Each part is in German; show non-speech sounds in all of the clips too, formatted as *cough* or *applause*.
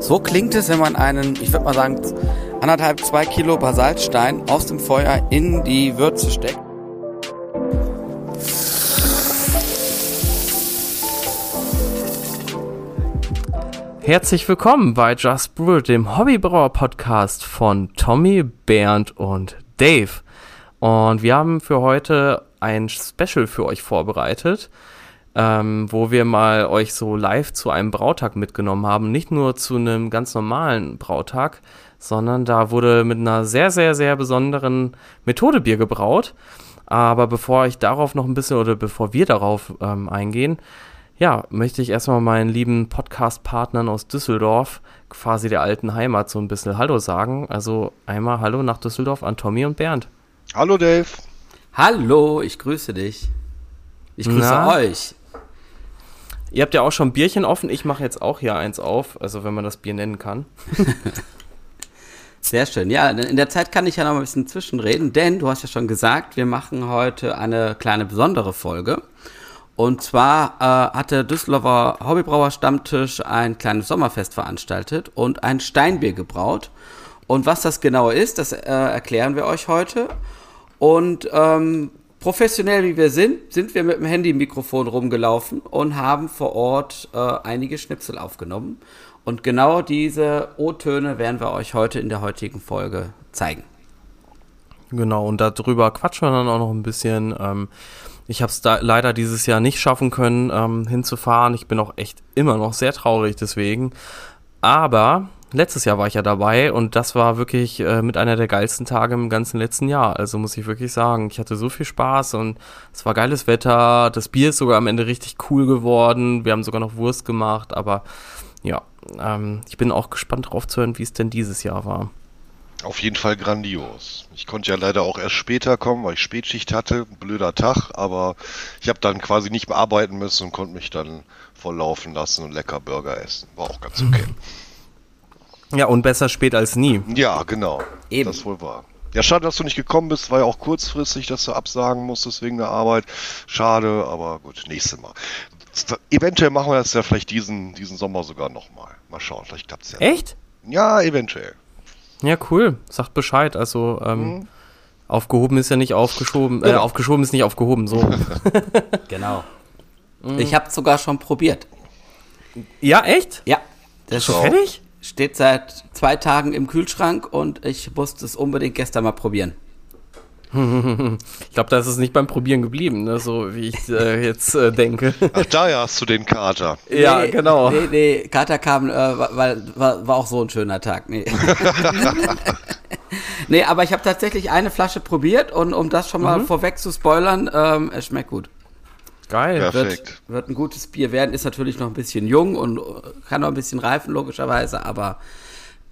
So klingt es, wenn man einen, ich würde mal sagen, anderthalb, zwei Kilo Basaltstein aus dem Feuer in die Würze steckt. Herzlich willkommen bei Just Brew, dem Hobbybrauer Podcast von Tommy, Bernd und Dave. Und wir haben für heute ein Special für euch vorbereitet ähm, wo wir mal euch so live zu einem Brautag mitgenommen haben. Nicht nur zu einem ganz normalen Brautag, sondern da wurde mit einer sehr, sehr, sehr besonderen Methode Bier gebraut. Aber bevor ich darauf noch ein bisschen oder bevor wir darauf ähm, eingehen, ja, möchte ich erstmal meinen lieben Podcast-Partnern aus Düsseldorf, quasi der alten Heimat, so ein bisschen Hallo sagen. Also einmal Hallo nach Düsseldorf an Tommy und Bernd. Hallo Dave. Hallo, ich grüße dich. Ich grüße Na? euch. Ihr habt ja auch schon Bierchen offen. Ich mache jetzt auch hier eins auf, also wenn man das Bier nennen kann. *laughs* Sehr schön. Ja, in der Zeit kann ich ja noch ein bisschen zwischenreden, denn du hast ja schon gesagt, wir machen heute eine kleine besondere Folge. Und zwar äh, hat der Düsseldorfer Hobbybrauer Stammtisch ein kleines Sommerfest veranstaltet und ein Steinbier gebraut. Und was das genau ist, das äh, erklären wir euch heute. Und ähm, professionell wie wir sind, sind wir mit dem Handy-Mikrofon rumgelaufen und haben vor Ort äh, einige Schnipsel aufgenommen. Und genau diese O-Töne werden wir euch heute in der heutigen Folge zeigen. Genau, und darüber quatschen wir dann auch noch ein bisschen. Ähm, ich habe es leider dieses Jahr nicht schaffen können, ähm, hinzufahren. Ich bin auch echt immer noch sehr traurig deswegen. Aber letztes Jahr war ich ja dabei und das war wirklich äh, mit einer der geilsten Tage im ganzen letzten Jahr. Also muss ich wirklich sagen, ich hatte so viel Spaß und es war geiles Wetter. Das Bier ist sogar am Ende richtig cool geworden. Wir haben sogar noch Wurst gemacht, aber ja, ähm, ich bin auch gespannt drauf zu hören, wie es denn dieses Jahr war. Auf jeden Fall grandios. Ich konnte ja leider auch erst später kommen, weil ich Spätschicht hatte. Blöder Tag, aber ich habe dann quasi nicht mehr arbeiten müssen und konnte mich dann volllaufen lassen und lecker Burger essen. War auch ganz okay. *laughs* Ja, und besser spät als nie. Ja, genau. Eben. Das wohl wahr. Ja, schade, dass du nicht gekommen bist. War ja auch kurzfristig, dass du absagen musstest wegen der Arbeit. Schade, aber gut, nächstes Mal. Eventuell machen wir das ja vielleicht diesen, diesen Sommer sogar nochmal. Mal schauen, vielleicht klappt es ja. Echt? Ja, eventuell. Ja, cool. Sagt Bescheid. Also, ähm, mhm. aufgehoben ist ja nicht aufgeschoben. Äh, aufgeschoben ist nicht aufgehoben, so. *laughs* genau. Mhm. Ich habe sogar schon probiert. Ja, echt? Ja. Das ist schon fertig? Steht seit zwei Tagen im Kühlschrank und ich musste es unbedingt gestern mal probieren. *laughs* Ich glaube, da ist es nicht beim Probieren geblieben, ne? so wie ich äh, jetzt äh, denke. Ach, daher hast du den Kater. ja, nee, genau. Nee, nee, Kater kam, äh, weil war, war auch so ein schöner Tag. Nee, *laughs* nee aber ich habe tatsächlich eine Flasche probiert und um das schon mal mhm. vorweg zu spoilern, ähm, es schmeckt gut. Geil. Perfekt. Wird, wird, ein gutes Bier werden. Ist natürlich noch ein bisschen jung und kann noch ein bisschen reifen, logischerweise. Aber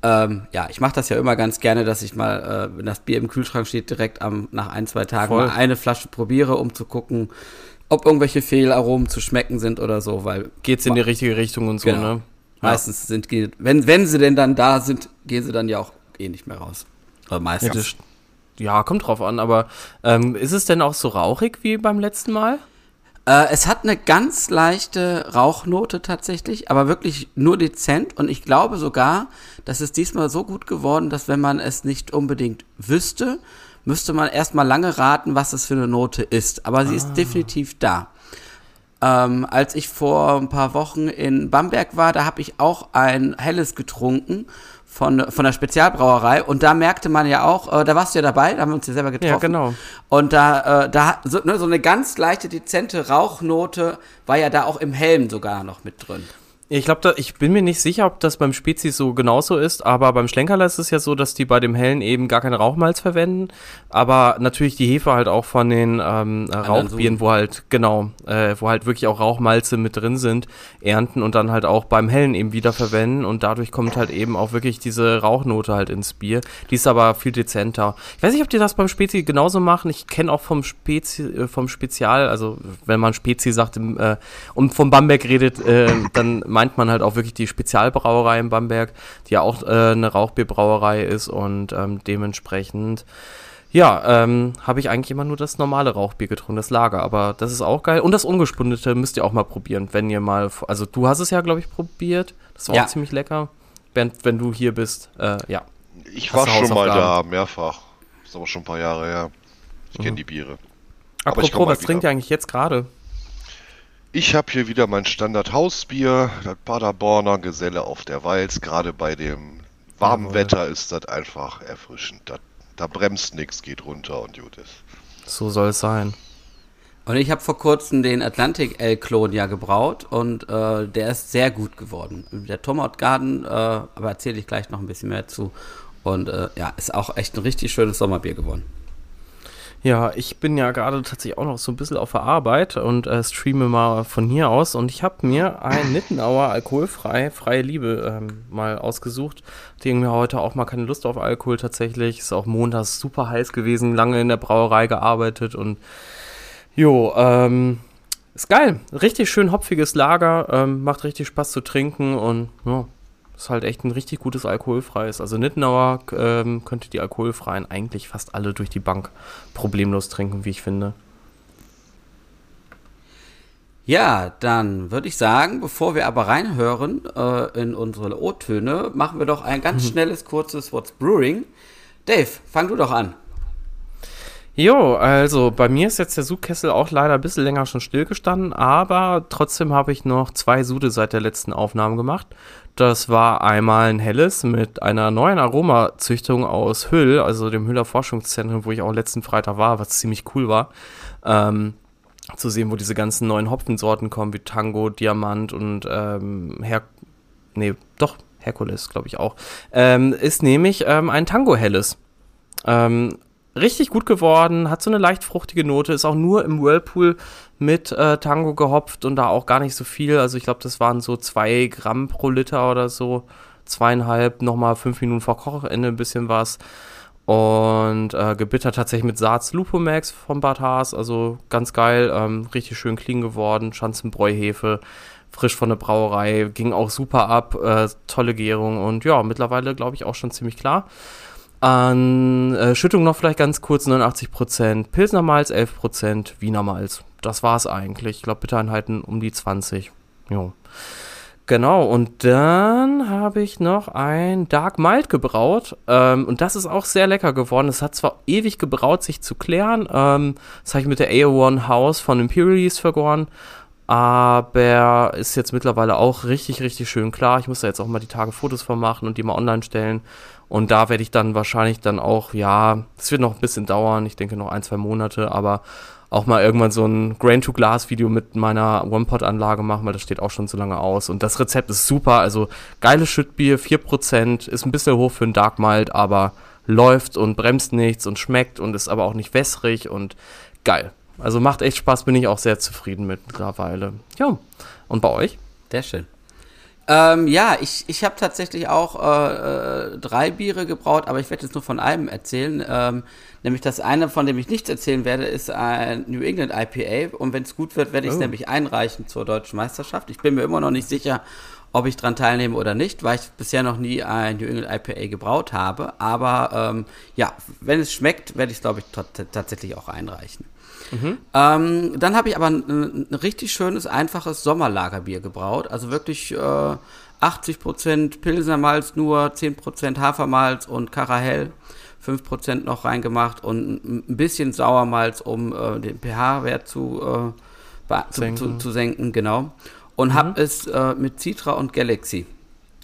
ähm, ja, ich mache das ja immer ganz gerne, dass ich mal, äh, wenn das Bier im Kühlschrank steht, direkt am, nach ein, zwei Tagen Voll. mal eine Flasche probiere, um zu gucken, ob irgendwelche Fehlaromen zu schmecken sind oder so. Weil Geht's in die richtige Richtung und so, genau. ne? Meistens sind, wenn, wenn sie denn dann da sind, gehen sie dann ja auch eh nicht mehr raus. Oder meistens. Ja, ja kommt drauf an, aber ähm, ist es denn auch so rauchig wie beim letzten Mal? Äh, es hat eine ganz leichte Rauchnote tatsächlich, aber wirklich nur dezent. Und ich glaube sogar, dass es diesmal so gut geworden, dass wenn man es nicht unbedingt wüsste, müsste man erstmal lange raten, was es für eine Note ist. Aber sie ah. ist definitiv da. Ähm, als ich vor ein paar Wochen in Bamberg war, da habe ich auch ein helles getrunken von, von der Spezialbrauerei und da merkte man ja auch, äh, da warst du ja dabei, da haben wir uns ja selber getroffen. Ja, genau. Und da, äh, da so, ne, so eine ganz leichte, dezente Rauchnote war ja da auch im Helm sogar noch mit drin. Ich glaube, ich bin mir nicht sicher, ob das beim Spezies so genauso ist, aber beim Schlenkerler ist es ja so, dass die bei dem Hellen eben gar keinen Rauchmalz verwenden, aber natürlich die Hefe halt auch von den ähm, Rauchbieren, wo halt, genau, äh, wo halt wirklich auch Rauchmalze mit drin sind, ernten und dann halt auch beim Hellen eben wieder verwenden und dadurch kommt halt eben auch wirklich diese Rauchnote halt ins Bier. Die ist aber viel dezenter. Ich weiß nicht, ob die das beim Spezi genauso machen. Ich kenne auch vom Spezi, äh, vom Spezial, also wenn man Spezi sagt im, äh, und vom Bamberg redet, äh, dann meint man halt auch wirklich die Spezialbrauerei in Bamberg, die ja auch äh, eine Rauchbierbrauerei ist und ähm, dementsprechend Ja, ähm, habe ich eigentlich immer nur das normale Rauchbier getrunken, das Lager, aber das ist auch geil. Und das ungespundete müsst ihr auch mal probieren, wenn ihr mal, also du hast es ja, glaube ich, probiert. Das war ja. auch ziemlich lecker. Bernd, wenn du hier bist, äh, ja. Ich war schon mal da, mehrfach. Das ist aber schon ein paar Jahre her. Ich kenne mhm. die Biere. Apropos, was trinkt ihr eigentlich jetzt gerade? Ich habe hier wieder mein Standard-Hausbier, das Paderborner Geselle auf der Walz. Gerade bei dem warmen Jawohl. Wetter ist das einfach erfrischend. Das da bremst nichts, geht runter und gut ist. So soll es sein. Und ich habe vor kurzem den Atlantic L-Klon ja gebraut und äh, der ist sehr gut geworden. Der Tomahawk Garden, äh, aber erzähle ich gleich noch ein bisschen mehr zu. Und äh, ja, ist auch echt ein richtig schönes Sommerbier geworden. Ja, ich bin ja gerade tatsächlich auch noch so ein bisschen auf der Arbeit und äh, streame mal von hier aus und ich habe mir ein Nittenauer alkoholfrei, freie Liebe ähm, mal ausgesucht. Hatte irgendwie heute auch mal keine Lust auf Alkohol tatsächlich. Ist auch montags super heiß gewesen, lange in der Brauerei gearbeitet und jo, ähm, ist geil. Richtig schön hopfiges Lager, ähm, macht richtig Spaß zu trinken und ja, ist halt echt ein richtig gutes alkoholfreies. Also Nittenauer ähm, könnte die alkoholfreien eigentlich fast alle durch die Bank problemlos trinken, wie ich finde. Ja, dann würde ich sagen, bevor wir aber reinhören äh, in unsere O-Töne, machen wir doch ein ganz mhm. *laughs* schnelles, kurzes What's Brewing. Dave, fang du doch an. Jo, also bei mir ist jetzt der Sudkessel auch leider ein bisschen länger schon stillgestanden, aber trotzdem habe ich noch zwei Sude seit der letzten Aufnahme gemacht. Das war einmal ein helles mit einer neuen Aromazüchtung aus Hüll, also dem Hüller Forschungszentrum, wo ich auch letzten Freitag war, was ziemlich cool war. Ähm, zu sehen, wo diese ganzen neuen Hopfensorten kommen, wie Tango, Diamant und ähm, Her nee, doch, Herkules, glaube ich auch. Ähm, ist nämlich ähm, ein Tango helles. Ähm, richtig gut geworden, hat so eine leicht fruchtige Note, ist auch nur im Whirlpool mit äh, Tango gehopft und da auch gar nicht so viel. Also ich glaube, das waren so zwei Gramm pro Liter oder so. Zweieinhalb, nochmal fünf Minuten vor Kochende ein bisschen was. Und äh, gebittert tatsächlich mit Saats Lupomax von Bad Haas. Also ganz geil, ähm, richtig schön clean geworden. Schanzenbräuhefe, frisch von der Brauerei, ging auch super ab. Äh, tolle Gärung und ja, mittlerweile glaube ich auch schon ziemlich klar. An äh, Schüttung noch vielleicht ganz kurz 89%, Pilsner Malz 11%, Wiener Malz. Das war's eigentlich. Ich glaube, Bittereinheiten um die 20. Jo. Genau, und dann habe ich noch ein Dark Mild gebraut. Ähm, und das ist auch sehr lecker geworden. Es hat zwar ewig gebraut, sich zu klären. Ähm, das habe ich mit der AO1 House von Imperial Yeast vergoren. Aber ist jetzt mittlerweile auch richtig, richtig schön klar. Ich muss da jetzt auch mal die Tage Fotos von machen und die mal online stellen. Und da werde ich dann wahrscheinlich dann auch, ja, es wird noch ein bisschen dauern, ich denke noch ein, zwei Monate, aber auch mal irgendwann so ein Grain-to-Glass-Video mit meiner One-Pot-Anlage machen, weil das steht auch schon so lange aus. Und das Rezept ist super, also geiles Schüttbier, 4%, ist ein bisschen hoch für ein Dark Mild, aber läuft und bremst nichts und schmeckt und ist aber auch nicht wässrig und geil. Also macht echt Spaß, bin ich auch sehr zufrieden mit mittlerweile. Ja, und bei euch? Sehr schön. Ähm, ja, ich, ich habe tatsächlich auch äh, äh, drei Biere gebraut, aber ich werde jetzt nur von einem erzählen. Ähm, nämlich das eine, von dem ich nichts erzählen werde, ist ein New England IPA. Und wenn es gut wird, werde ich es oh. nämlich einreichen zur deutschen Meisterschaft. Ich bin mir immer noch nicht sicher, ob ich dran teilnehme oder nicht, weil ich bisher noch nie ein New England IPA gebraut habe. Aber ähm, ja, wenn es schmeckt, werde ich es, glaube ich, tatsächlich auch einreichen. Mhm. Ähm, dann habe ich aber ein, ein, richtig schönes, einfaches Sommerlagerbier gebraut. Also wirklich äh, 80% Pilsermalz nur, 10% Hafermalz und Karahell. 5% noch reingemacht und ein bisschen Sauermalz, um äh, den pH-Wert zu, äh, zu, zu, zu, senken, genau. Und mhm. habe es äh, mit Citra und Galaxy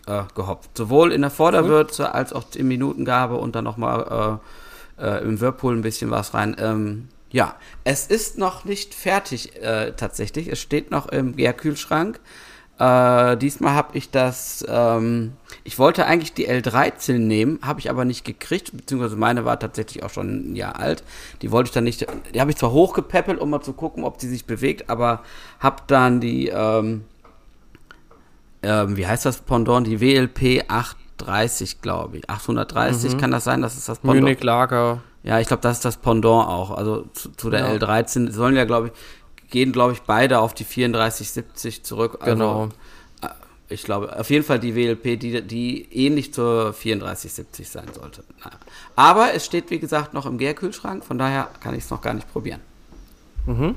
äh, gehopft. Sowohl in der Vorderwürze als auch in Minutengabe und dann nochmal äh, äh, im Whirlpool ein bisschen was rein. Ähm, ja, es ist noch nicht fertig äh, tatsächlich. Es steht noch im Gärkühlschrank. Äh, diesmal habe ich das, ähm, ich wollte eigentlich die L13 nehmen, habe ich aber nicht gekriegt, beziehungsweise meine war tatsächlich auch schon ein Jahr alt. Die wollte ich dann nicht, die habe ich zwar hochgepäppelt, um mal zu gucken, ob sie sich bewegt, aber habe dann die, ähm, ähm, wie heißt das Pendant, die WLP 830, glaube ich. 830, mhm. kann das sein? Das ist das Pendant. Munich Lager. Ja, ich glaube, das ist das Pendant auch. Also zu, zu der ja. L13 sollen ja, glaube ich, gehen, glaube ich, beide auf die 3470 zurück. Also, genau. Äh, Ich glaube, auf jeden Fall die WLP, die, die ähnlich zur 3470 sein sollte. Aber es steht, wie gesagt, noch im Gärkühlschrank, von daher kann ich es noch gar nicht probieren. Mhm.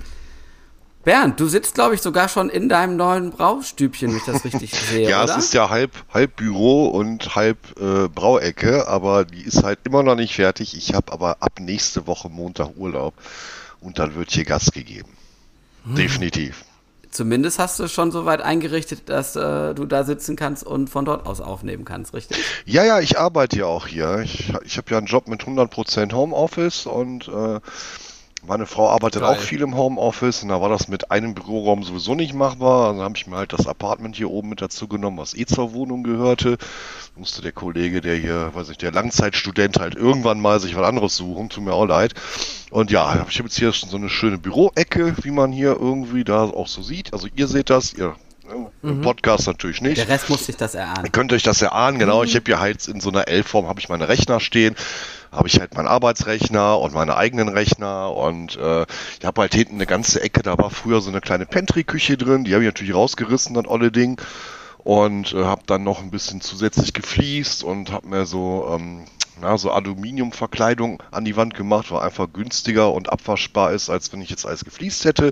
Bernd, du sitzt, glaube ich, sogar schon in deinem neuen Braustübchen, wenn ich das richtig *laughs* sehe. ja, oder? es ist ja halb, halb Büro und halb äh, Brauecke, aber die ist halt immer noch nicht fertig. Ich habe aber ab nächste Woche Montag Urlaub und dann wird hier Gas gegeben. Hm. Definitiv. Zumindest hast du schon so weit eingerichtet, dass äh, du da sitzen kannst und von dort aus aufnehmen kannst, richtig? Ja, ja, ich arbeite ja auch hier. Ich, ich habe ja einen Job mit 100% Homeoffice und äh, meine Frau arbeitet Geil. auch viel im Homeoffice und da war das mit einem Büroraum sowieso nicht machbar. Also habe ich mir halt das Apartment hier oben mit dazu genommen, was eh zur Wohnung gehörte. Musste der Kollege, der hier, weiß ich, der Langzeitstudent halt irgendwann mal sich was anderes suchen, tut mir auch leid. Und ja, ich habe jetzt hier schon so eine schöne Büroecke, wie man hier irgendwie da auch so sieht. Also ihr seht das, ihr im mhm. Podcast natürlich nicht. Der Rest muss sich das erahnen. Ihr könnt euch das erahnen, genau. Mhm. Ich habe hier halt in so einer L-Form habe ich meine Rechner stehen, habe ich halt meinen Arbeitsrechner und meine eigenen Rechner und äh, ich habe halt hinten eine ganze Ecke, da war früher so eine kleine Pantry-Küche drin, die habe ich natürlich rausgerissen, dann alle Ding und äh, habe dann noch ein bisschen zusätzlich gefliest und habe mir so ähm, na, so Aluminiumverkleidung an die Wand gemacht, weil einfach günstiger und abwaschbar ist, als wenn ich jetzt alles gefliest hätte.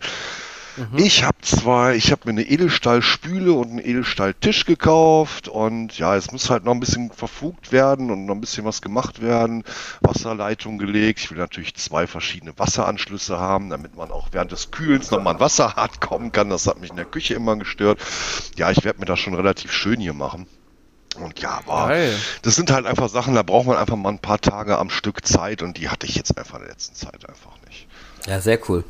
Mhm. Ich habe zwei, ich habe mir eine Edelstahlspüle und einen Edelstahltisch gekauft und ja, es muss halt noch ein bisschen verfugt werden und noch ein bisschen was gemacht werden. Wasserleitung gelegt. Ich will natürlich zwei verschiedene Wasseranschlüsse haben, damit man auch während des Kühlens nochmal ein Wasser hart *laughs* kommen kann. Das hat mich in der Küche immer gestört. Ja, ich werde mir das schon relativ schön hier machen. Und ja, aber das sind halt einfach Sachen, da braucht man einfach mal ein paar Tage am Stück Zeit und die hatte ich jetzt einfach in der letzten Zeit einfach nicht. Ja, sehr cool.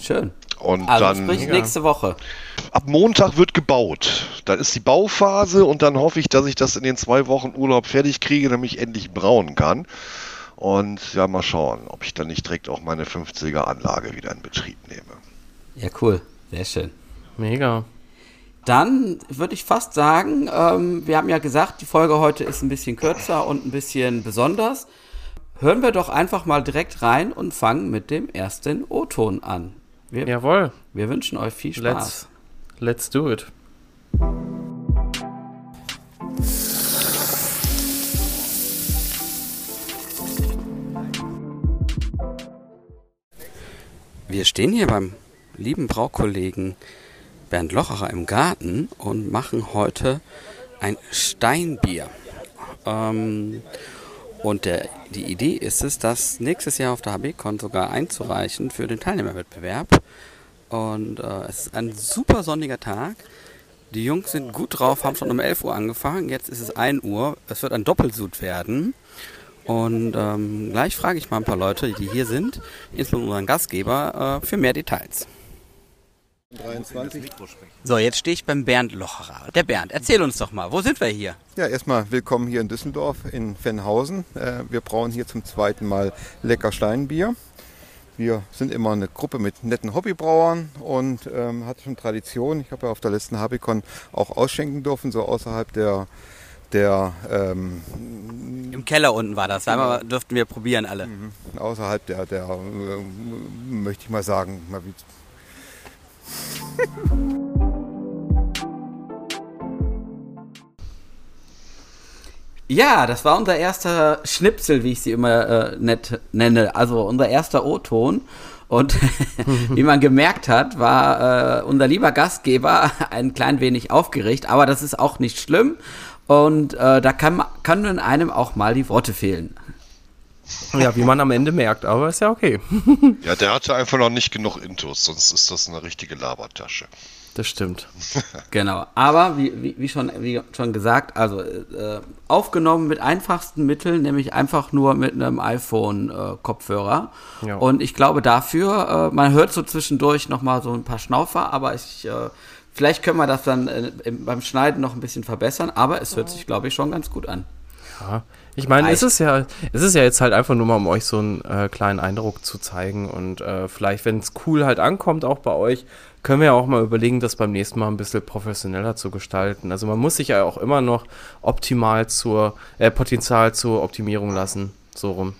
Schön. Und also dann sprich nächste Woche. Ab Montag wird gebaut. Dann ist die Bauphase und dann hoffe ich, dass ich das in den zwei Wochen Urlaub fertig kriege, damit ich endlich brauen kann. Und ja, mal schauen, ob ich dann nicht direkt auch meine 50er Anlage wieder in Betrieb nehme. Ja, cool. Sehr schön. Mega. Dann würde ich fast sagen, ähm, wir haben ja gesagt, die Folge heute ist ein bisschen kürzer und ein bisschen besonders. Hören wir doch einfach mal direkt rein und fangen mit dem ersten O-Ton an. Wir, Jawohl. Wir wünschen euch viel Spaß. Let's, let's do it. Wir stehen hier beim lieben Braukollegen Bernd Locherer im Garten und machen heute ein Steinbier. Ähm, und der, die Idee ist es, das nächstes Jahr auf der HBCon sogar einzureichen für den Teilnehmerwettbewerb. Und äh, es ist ein super sonniger Tag. Die Jungs sind gut drauf, haben schon um 11 Uhr angefangen. Jetzt ist es 1 Uhr. Es wird ein Doppelsud werden. Und ähm, gleich frage ich mal ein paar Leute, die hier sind, insbesondere unseren Gastgeber, äh, für mehr Details. 23. So, jetzt stehe ich beim Bernd Locherer. Der Bernd, erzähl uns doch mal, wo sind wir hier? Ja, erstmal willkommen hier in Düsseldorf, in Fennhausen. Äh, wir brauen hier zum zweiten Mal lecker Steinbier. Wir sind immer eine Gruppe mit netten Hobbybrauern und ähm, hat schon Tradition. Ich habe ja auf der letzten Habicon auch ausschenken dürfen, so außerhalb der der ähm, im Keller unten war das, da durften wir probieren alle. Mhm. Außerhalb der, der äh, möchte ich mal sagen, mal wie *laughs* ja, das war unser erster Schnipsel, wie ich sie immer äh, nett nenne. Also unser erster O-Ton. Und *laughs* wie man gemerkt hat, war äh, unser lieber Gastgeber *laughs* ein klein wenig aufgeregt, aber das ist auch nicht schlimm. Und äh, da kann, können einem auch mal die Worte fehlen. Ja, wie man am Ende merkt, aber ist ja okay. *laughs* ja, der hatte einfach noch nicht genug Intus, sonst ist das eine richtige Labertasche. Das stimmt. *laughs* genau. Aber wie, wie, wie, schon, wie schon gesagt, also äh, aufgenommen mit einfachsten Mitteln, nämlich einfach nur mit einem iPhone-Kopfhörer. Äh, ja. Und ich glaube dafür, äh, man hört so zwischendurch nochmal so ein paar Schnaufer, aber ich, äh, vielleicht können wir das dann äh, beim Schneiden noch ein bisschen verbessern, aber es hört sich, glaube ich, schon ganz gut an. Ja, ich meine, es ist ja, es ist ja jetzt halt einfach nur mal, um euch so einen äh, kleinen Eindruck zu zeigen und äh, vielleicht, wenn es cool halt ankommt, auch bei euch, können wir ja auch mal überlegen, das beim nächsten Mal ein bisschen professioneller zu gestalten. Also man muss sich ja auch immer noch optimal zur, äh, Potenzial zur Optimierung lassen, so rum.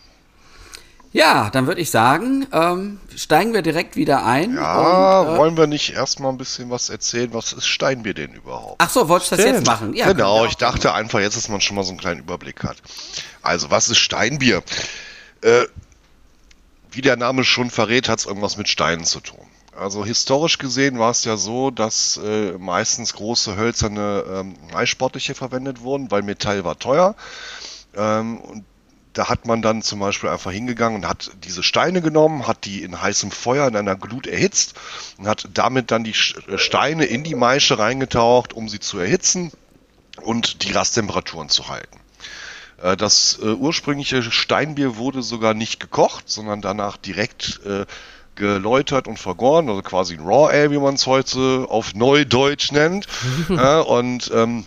Ja, dann würde ich sagen, ähm, steigen wir direkt wieder ein. Ja, und, äh, wollen wir nicht erstmal ein bisschen was erzählen? Was ist Steinbier denn überhaupt? Ach so, wolltest du das jetzt machen? Ja, genau, ich dachte einfach jetzt, dass man schon mal so einen kleinen Überblick hat. Also, was ist Steinbier? Äh, wie der Name schon verrät, hat es irgendwas mit Steinen zu tun. Also historisch gesehen war es ja so, dass äh, meistens große hölzerne ähm, Maissportliche verwendet wurden, weil Metall war teuer. Ähm, und da hat man dann zum Beispiel einfach hingegangen und hat diese Steine genommen, hat die in heißem Feuer in einer Glut erhitzt und hat damit dann die äh, Steine in die Maische reingetaucht, um sie zu erhitzen und die Rasttemperaturen zu halten. Äh, das äh, ursprüngliche Steinbier wurde sogar nicht gekocht, sondern danach direkt geläutert und vergoren, also quasi ein Raw Ale, wie man es heute auf Neudeutsch nennt. *laughs* und ähm,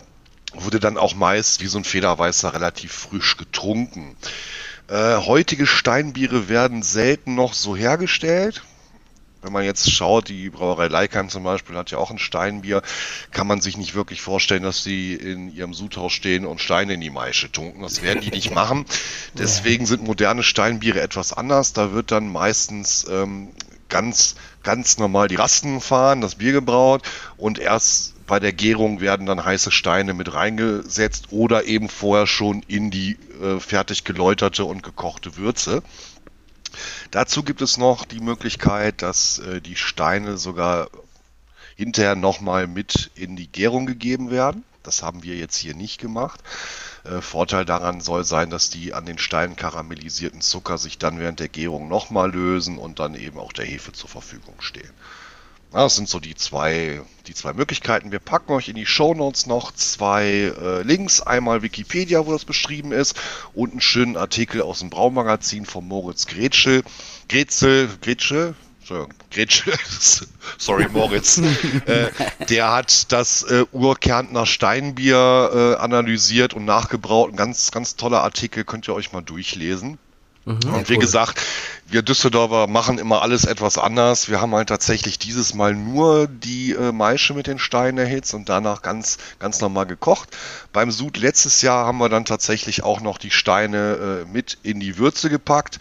wurde dann auch meist wie so ein Federweißer relativ frisch getrunken. Äh, heutige Steinbiere werden selten noch so hergestellt. Wenn man jetzt schaut, die Brauerei Leikheim zum Beispiel hat ja auch ein Steinbier, kann man sich nicht wirklich vorstellen, dass sie in ihrem Sudhaus stehen und Steine in die Maische tunken. Das werden die nicht *laughs* machen. Deswegen sind moderne Steinbiere etwas anders. Da wird dann meistens ähm, ganz, ganz normal die Rasten fahren, das Bier gebraut und erst bei der Gärung werden dann heiße Steine mit reingesetzt oder eben vorher schon in die äh, fertig geläuterte und gekochte Würze. Dazu gibt es noch die Möglichkeit, dass äh, die Steine sogar hinterher nochmal mit in die Gärung gegeben werden. Das haben wir jetzt hier nicht gemacht. Äh, Vorteil daran soll sein, dass die an den Steinen karamellisierten Zucker sich dann während der Gärung nochmal lösen und dann eben auch der Hefe zur Verfügung stehen. Das sind so die zwei, die zwei Möglichkeiten. Wir packen euch in die Show Notes noch zwei äh, Links. Einmal Wikipedia, wo das beschrieben ist, und einen schönen Artikel aus dem Braumagazin von Moritz Gretschel. Gretzel, Gretschel, Gretschel, *laughs* sorry Moritz, äh, der hat das äh, Urkärntner Steinbier äh, analysiert und nachgebraut. Ein ganz, ganz toller Artikel, könnt ihr euch mal durchlesen. Mhm, und wie cool. gesagt, wir Düsseldorfer machen immer alles etwas anders. Wir haben halt tatsächlich dieses Mal nur die äh, Maische mit den Steinen erhitzt und danach ganz, ganz normal gekocht. Beim Sud letztes Jahr haben wir dann tatsächlich auch noch die Steine äh, mit in die Würze gepackt,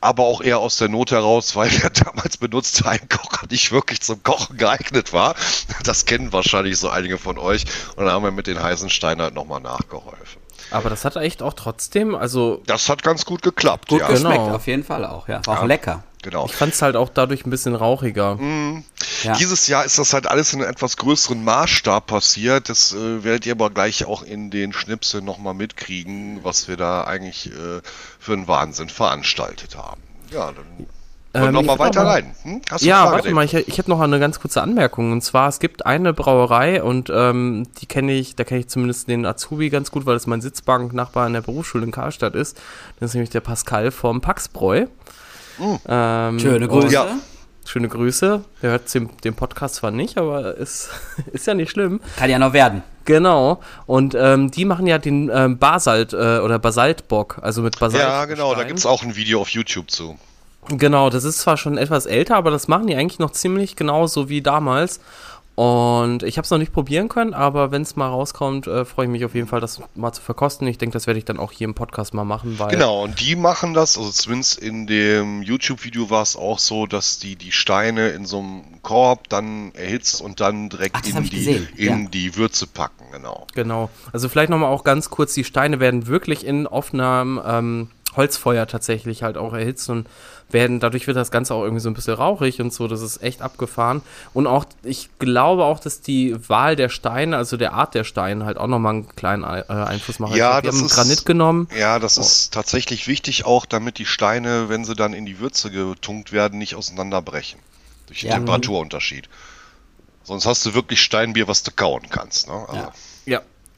aber auch eher aus der Not heraus, weil der *laughs* damals benutzte Einkocher nicht wirklich zum Kochen geeignet war. Das kennen wahrscheinlich so einige von euch. Und dann haben wir mit den heißen Steinen halt nochmal nachgeholfen. Aber das hat echt auch trotzdem, also. Das hat ganz gut geklappt, gut ja. geschmeckt, genau. auf jeden Fall auch, ja. War ja. auch lecker. Genau. Ich fand es halt auch dadurch ein bisschen rauchiger. Mm. Ja. Dieses Jahr ist das halt alles in einem etwas größeren Maßstab passiert. Das äh, werdet ihr aber gleich auch in den Schnipseln nochmal mitkriegen, was wir da eigentlich äh, für einen Wahnsinn veranstaltet haben. Ja, dann ähm, noch mal weiter rein. Hm? ja, warte mal, ich, ich hätte noch eine ganz kurze Anmerkung. Und zwar, es gibt eine Brauerei und ähm, die kenne ich, da kenne ich zumindest den Azubi ganz gut, weil das mein Sitzbank-Nachbar in der Berufsschule in Karlstadt ist. Das ist nämlich der Pascal vom Paxbräu. Mhm. Ähm, Schöne Grüße. Ja. Schöne Grüße. Der hört den, den Podcast zwar nicht, aber ist, *laughs* ist ja nicht schlimm. Kann ja noch werden. Genau. Und ähm, die machen ja den ähm, Basalt äh, oder Basaltbock, also mit Basalt. Ja, genau, da gibt es auch ein Video auf YouTube zu. Genau, das ist zwar schon etwas älter, aber das machen die eigentlich noch ziemlich genauso wie damals. Und ich habe es noch nicht probieren können, aber wenn es mal rauskommt, äh, freue ich mich auf jeden Fall, das mal zu verkosten. Ich denke, das werde ich dann auch hier im Podcast mal machen. Weil genau, und die machen das, also zumindest in dem YouTube-Video war es auch so, dass die die Steine in so einem Korb dann erhitzt und dann direkt Ach, in, die, in ja. die Würze packen, genau. Genau, also vielleicht nochmal auch ganz kurz, die Steine werden wirklich in offenem ähm, Holzfeuer tatsächlich halt auch erhitzt und werden, dadurch wird das Ganze auch irgendwie so ein bisschen rauchig und so, das ist echt abgefahren. Und auch, ich glaube auch, dass die Wahl der Steine, also der Art der Steine, halt auch nochmal einen kleinen äh, Einfluss macht. Ja, glaub, das ist, Granit genommen. Ja, das oh. ist tatsächlich wichtig auch, damit die Steine, wenn sie dann in die Würze getunkt werden, nicht auseinanderbrechen. Durch den ja. Temperaturunterschied. Sonst hast du wirklich Steinbier, was du kauen kannst. Ne? Also. Ja.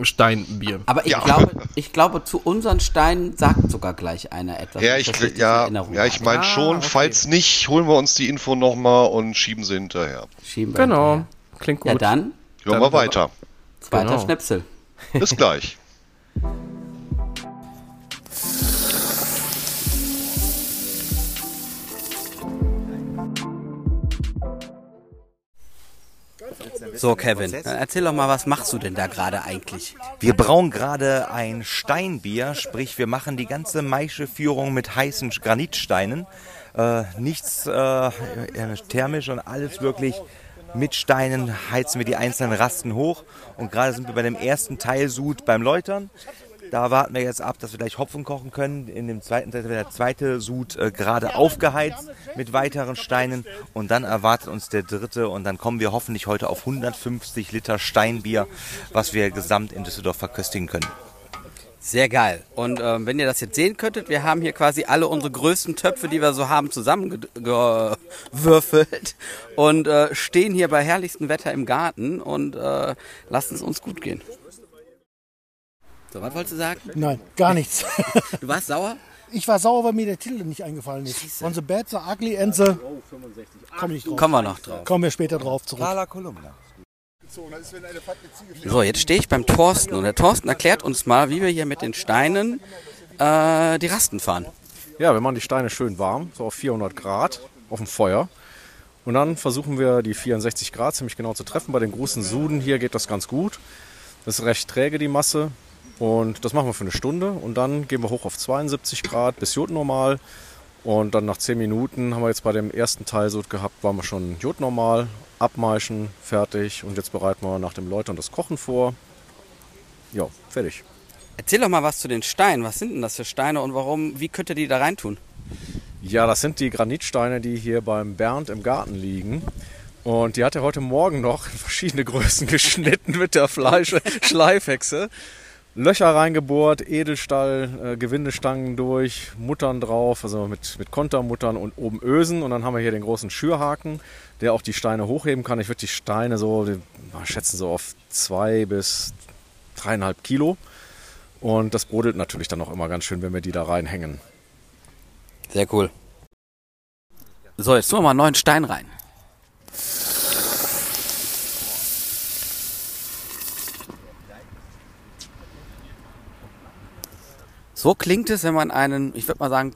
Steinbier. Aber ich, ja. glaube, ich glaube, zu unseren Steinen sagt sogar gleich einer etwas. Ja, ich, ja, ja, ich meine ah, schon. Okay. Falls nicht, holen wir uns die Info nochmal und schieben sie hinterher. Schieben wir genau. Hinterher. Klingt gut. Ja, dann. Hören wir weiter. Zweiter genau. Schnipsel. Bis *laughs* gleich. *laughs* So, Kevin, erzähl doch mal, was machst du denn da gerade eigentlich? Wir brauen gerade ein Steinbier, sprich wir machen die ganze Maischeführung mit heißen Granitsteinen. Äh, nichts äh, thermisch und alles wirklich mit Steinen heizen wir die einzelnen Rasten hoch. Und gerade sind wir bei dem ersten Teilsud beim Läutern. Da warten wir jetzt ab, dass wir gleich Hopfen kochen können. In dem zweiten Teil wird der zweite Sud äh, gerade aufgeheizt mit weiteren Steinen. Und dann erwartet uns der dritte. Und dann kommen wir hoffentlich heute auf 150 Liter Steinbier, was wir gesamt in Düsseldorf verköstigen können. Sehr geil. Und ähm, wenn ihr das jetzt sehen könntet, wir haben hier quasi alle unsere größten Töpfe, die wir so haben, zusammengewürfelt und äh, stehen hier bei herrlichstem Wetter im Garten und äh, lassen es uns gut gehen. So, was wolltest du sagen? Nein, gar nichts. *laughs* Du warst sauer? Ich war sauer, weil mir der Titel nicht eingefallen ist. On the bad, the ugly and the... Komm nicht drauf. Kommen wir noch drauf. Kommen wir später drauf zurück. Lala Kolumna. So, jetzt stehe ich beim Thorsten und der Thorsten erklärt uns mal, wie wir hier mit den Steinen äh, die Rasten fahren. Ja, wir machen die Steine schön warm, so auf 400 Grad auf dem Feuer. Und dann versuchen wir die 64 Grad ziemlich genau zu treffen. Bei den großen Suden hier geht das ganz gut. Das ist recht träge, die Masse. Und das machen wir für eine Stunde. Und dann gehen wir hoch auf 72 Grad bis Jodnormal. Und dann nach 10 Minuten haben wir jetzt bei dem ersten Teil so gehabt, waren wir schon Jodnormal, abmeischen, fertig. Und jetzt bereiten wir nach dem Läutern das Kochen vor. Ja, fertig. Erzähl doch mal was zu den Steinen. Was sind denn das für Steine und warum, wie könnt ihr die da reintun? Ja, das sind die Granitsteine, die hier beim Bernd im Garten liegen. Und die hat er heute Morgen noch in verschiedene Größen *laughs* geschnitten mit der Fleisch Schleifhexe. Löcher reingebohrt, Edelstahl, äh, Gewindestangen durch, Muttern drauf, also mit, mit Kontermuttern und oben Ösen. Und dann haben wir hier den großen Schürhaken, der auch die Steine hochheben kann. Ich würde die Steine so, die, schätzen so auf zwei bis dreieinhalb Kilo. Und das brodelt natürlich dann auch immer ganz schön, wenn wir die da reinhängen. Sehr cool. So, jetzt tun wir mal einen neuen Stein rein. So klingt es, wenn man einen, ich würde mal sagen,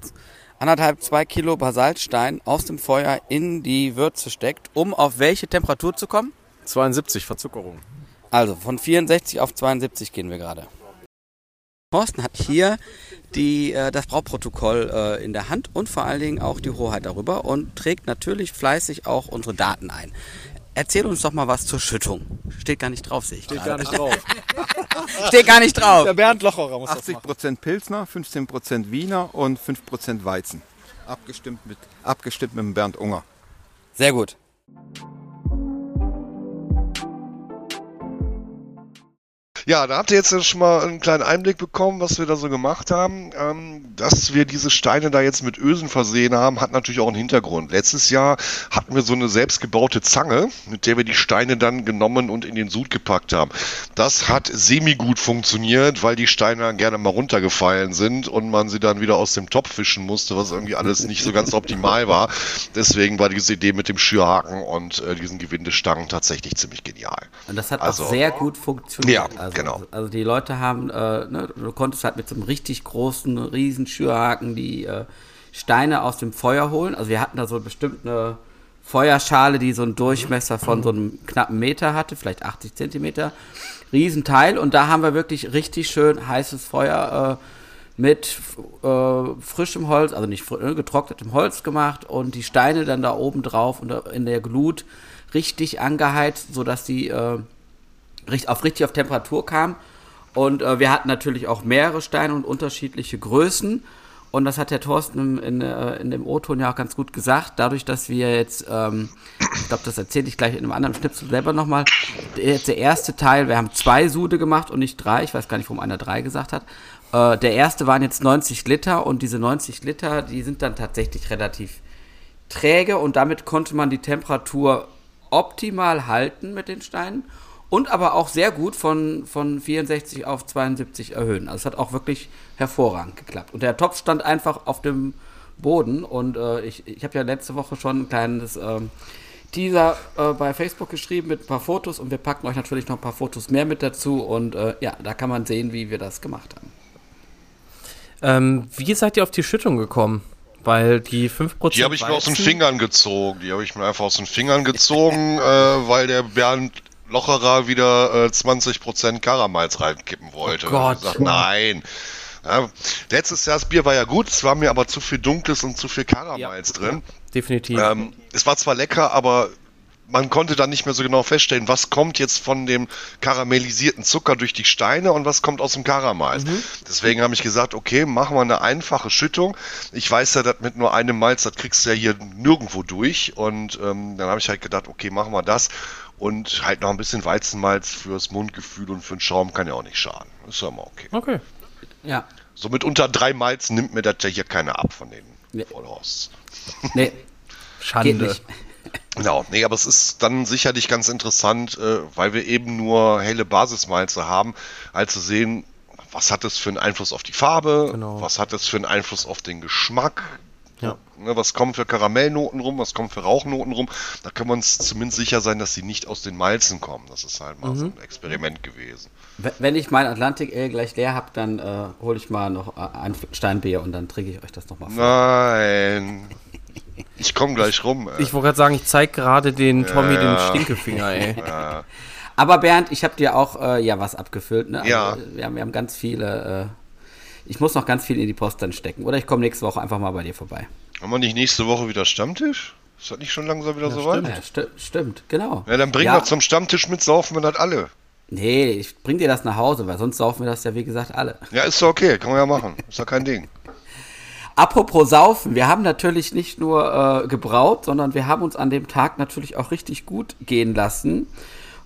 anderthalb, zwei Kilo Basaltstein aus dem Feuer in die Würze steckt, um auf welche Temperatur zu kommen? 72 Verzuckerung. Also von 64 auf 72 gehen wir gerade. Thorsten hat hier die, äh, das Brauprotokoll äh, in der Hand und vor allen Dingen auch die Hoheit darüber und trägt natürlich fleißig auch unsere Daten ein. Erzähl uns doch mal was zur Schüttung. Steht gar nicht drauf, sehe ich Steht gerade. gar nicht drauf. *laughs* Steht gar nicht drauf. Der Bernd Locherer muss das 80 machen. Prozent Pilsner, 15 Prozent Wiener und 5 Prozent Weizen. Abgestimmt mit, abgestimmt mit dem Bernd Unger. Sehr gut. Ja, da habt ihr jetzt schon mal einen kleinen Einblick bekommen, was wir da so gemacht haben. Ähm, dass wir diese Steine da jetzt mit Ösen versehen haben, hat natürlich auch einen Hintergrund. Letztes Jahr hatten wir so eine selbstgebaute Zange, mit der wir die Steine dann genommen und in den Sud gepackt haben. Das hat semi-gut funktioniert, weil die Steine dann gerne mal runtergefallen sind und man sie dann wieder aus dem Topf fischen musste, was irgendwie alles nicht so ganz optimal war. Deswegen war diese Idee mit dem Schürhaken und äh, diesen Gewindestangen tatsächlich ziemlich genial. Und das hat Also- auch sehr gut funktioniert. Ja, also, genau. Also die Leute haben, äh, ne, du konntest halt mit so einem richtig großen, riesen Schürhaken die äh, Steine aus dem Feuer holen. Also wir hatten da so bestimmt eine Feuerschale, die so einen Durchmesser von so einem knappen Meter hatte, vielleicht 80 Zentimeter. Riesenteil. Und da haben wir wirklich richtig schön heißes Feuer äh, mit äh, frischem Holz, also nicht äh, getrocknetem Holz gemacht und die Steine dann da oben drauf und in der Glut richtig angeheizt, sodass die äh, auf richtig auf Temperatur kam. Und äh, wir hatten natürlich auch mehrere Steine und unterschiedliche Größen. Und das hat der Thorsten im, in, äh, in dem O-Ton ja auch ganz gut gesagt. Dadurch, dass wir jetzt, ähm, ich glaube, das erzähle ich gleich in einem anderen Schnipsel selber nochmal. Jetzt der erste Teil, wir haben zwei Sude gemacht und nicht drei. Ich weiß gar nicht, warum einer drei gesagt hat. Äh, der erste waren jetzt 90 Liter und diese 90 Liter, die sind dann tatsächlich relativ träge und damit konnte man die Temperatur optimal halten mit den Steinen und aber auch sehr gut von, von 64 auf 72 erhöhen. Also es hat auch wirklich hervorragend geklappt. Und der Topf stand einfach auf dem Boden und äh, ich, ich habe ja letzte Woche schon ein kleines ähm, Teaser äh, bei Facebook geschrieben mit ein paar Fotos und wir packen euch natürlich noch ein paar Fotos mehr mit dazu und äh, ja, da kann man sehen, wie wir das gemacht haben. Ähm, wie seid ihr auf die Schüttung gekommen? Weil die 5% Die habe ich mir aus den Fingern gezogen. Die habe ich mir einfach aus den Fingern gezogen, *laughs* äh, weil der Bernd Locherer wieder äh, 20% Karamals reinkippen wollte. Oh Gott. Sag, nein. Ja, letztes Jahr das Bier war ja gut, es war mir aber zu viel Dunkles und zu viel Karamals drin. Definitiv. Ähm, es war zwar lecker, aber man konnte dann nicht mehr so genau feststellen, was kommt jetzt von dem karamellisierten Zucker durch die Steine und was kommt aus dem Karamalz. Deswegen habe ich gesagt, okay, machen wir eine einfache Schüttung. Ich weiß ja, dass mit nur einem Malz, das kriegst du ja hier nirgendwo durch. Und ähm, dann habe ich halt gedacht, okay, machen wir das. Und halt noch ein bisschen Weizenmalz fürs Mundgefühl und für den Schaum kann ja auch nicht schaden. Ist ja immer okay. okay. Ja. So mit unter drei Malz nimmt mir das ja hier keiner ab von den Nee. Vollhorsts. Nee, *laughs* Schande. nicht. Genau, nee, aber es ist dann sicherlich ganz interessant, äh, weil wir eben nur helle Basismalze haben, halt zu sehen, was hat es für einen Einfluss auf die Farbe, Genau. was hat es für einen Einfluss auf den Geschmack, Ja. ne, was kommen für Karamellnoten rum, was kommen für Rauchnoten rum. Da können wir uns zumindest sicher sein, dass sie nicht aus den Malzen kommen. Das ist halt mal so Mhm. ein Experiment gewesen. Wenn ich mein Atlantik Ale gleich leer habe, dann äh, hole ich mal noch äh, ein Steinbier und dann trinke ich euch das nochmal vor. Nein. Ich komme gleich rum. Äh. Ich wollte gerade sagen, ich zeige gerade den Tommy den Ja. Stinkefinger, ey. *laughs* Aber Bernd, ich habe dir auch äh, ja was abgefüllt. Ne? Also, Ja. äh, Wir haben, wir haben ganz viele. Ich muss noch ganz viel in die Post dann stecken. Oder ich komme nächste Woche einfach mal bei dir vorbei. Haben wir nicht nächste Woche wieder Stammtisch? Ist das nicht schon langsam wieder soweit? Ja, sti stimmt, genau. Ja, dann bringen Ja. wir zum Stammtisch mit, saufen wir das alle. Nee, ich bring dir das nach Hause, weil sonst saufen wir das ja wie gesagt alle. Ja, ist doch okay, kann man ja machen. Ist doch kein Ding. *laughs* Apropos Saufen, wir haben natürlich nicht nur äh, gebraut, sondern wir haben uns an dem Tag natürlich auch richtig gut gehen lassen.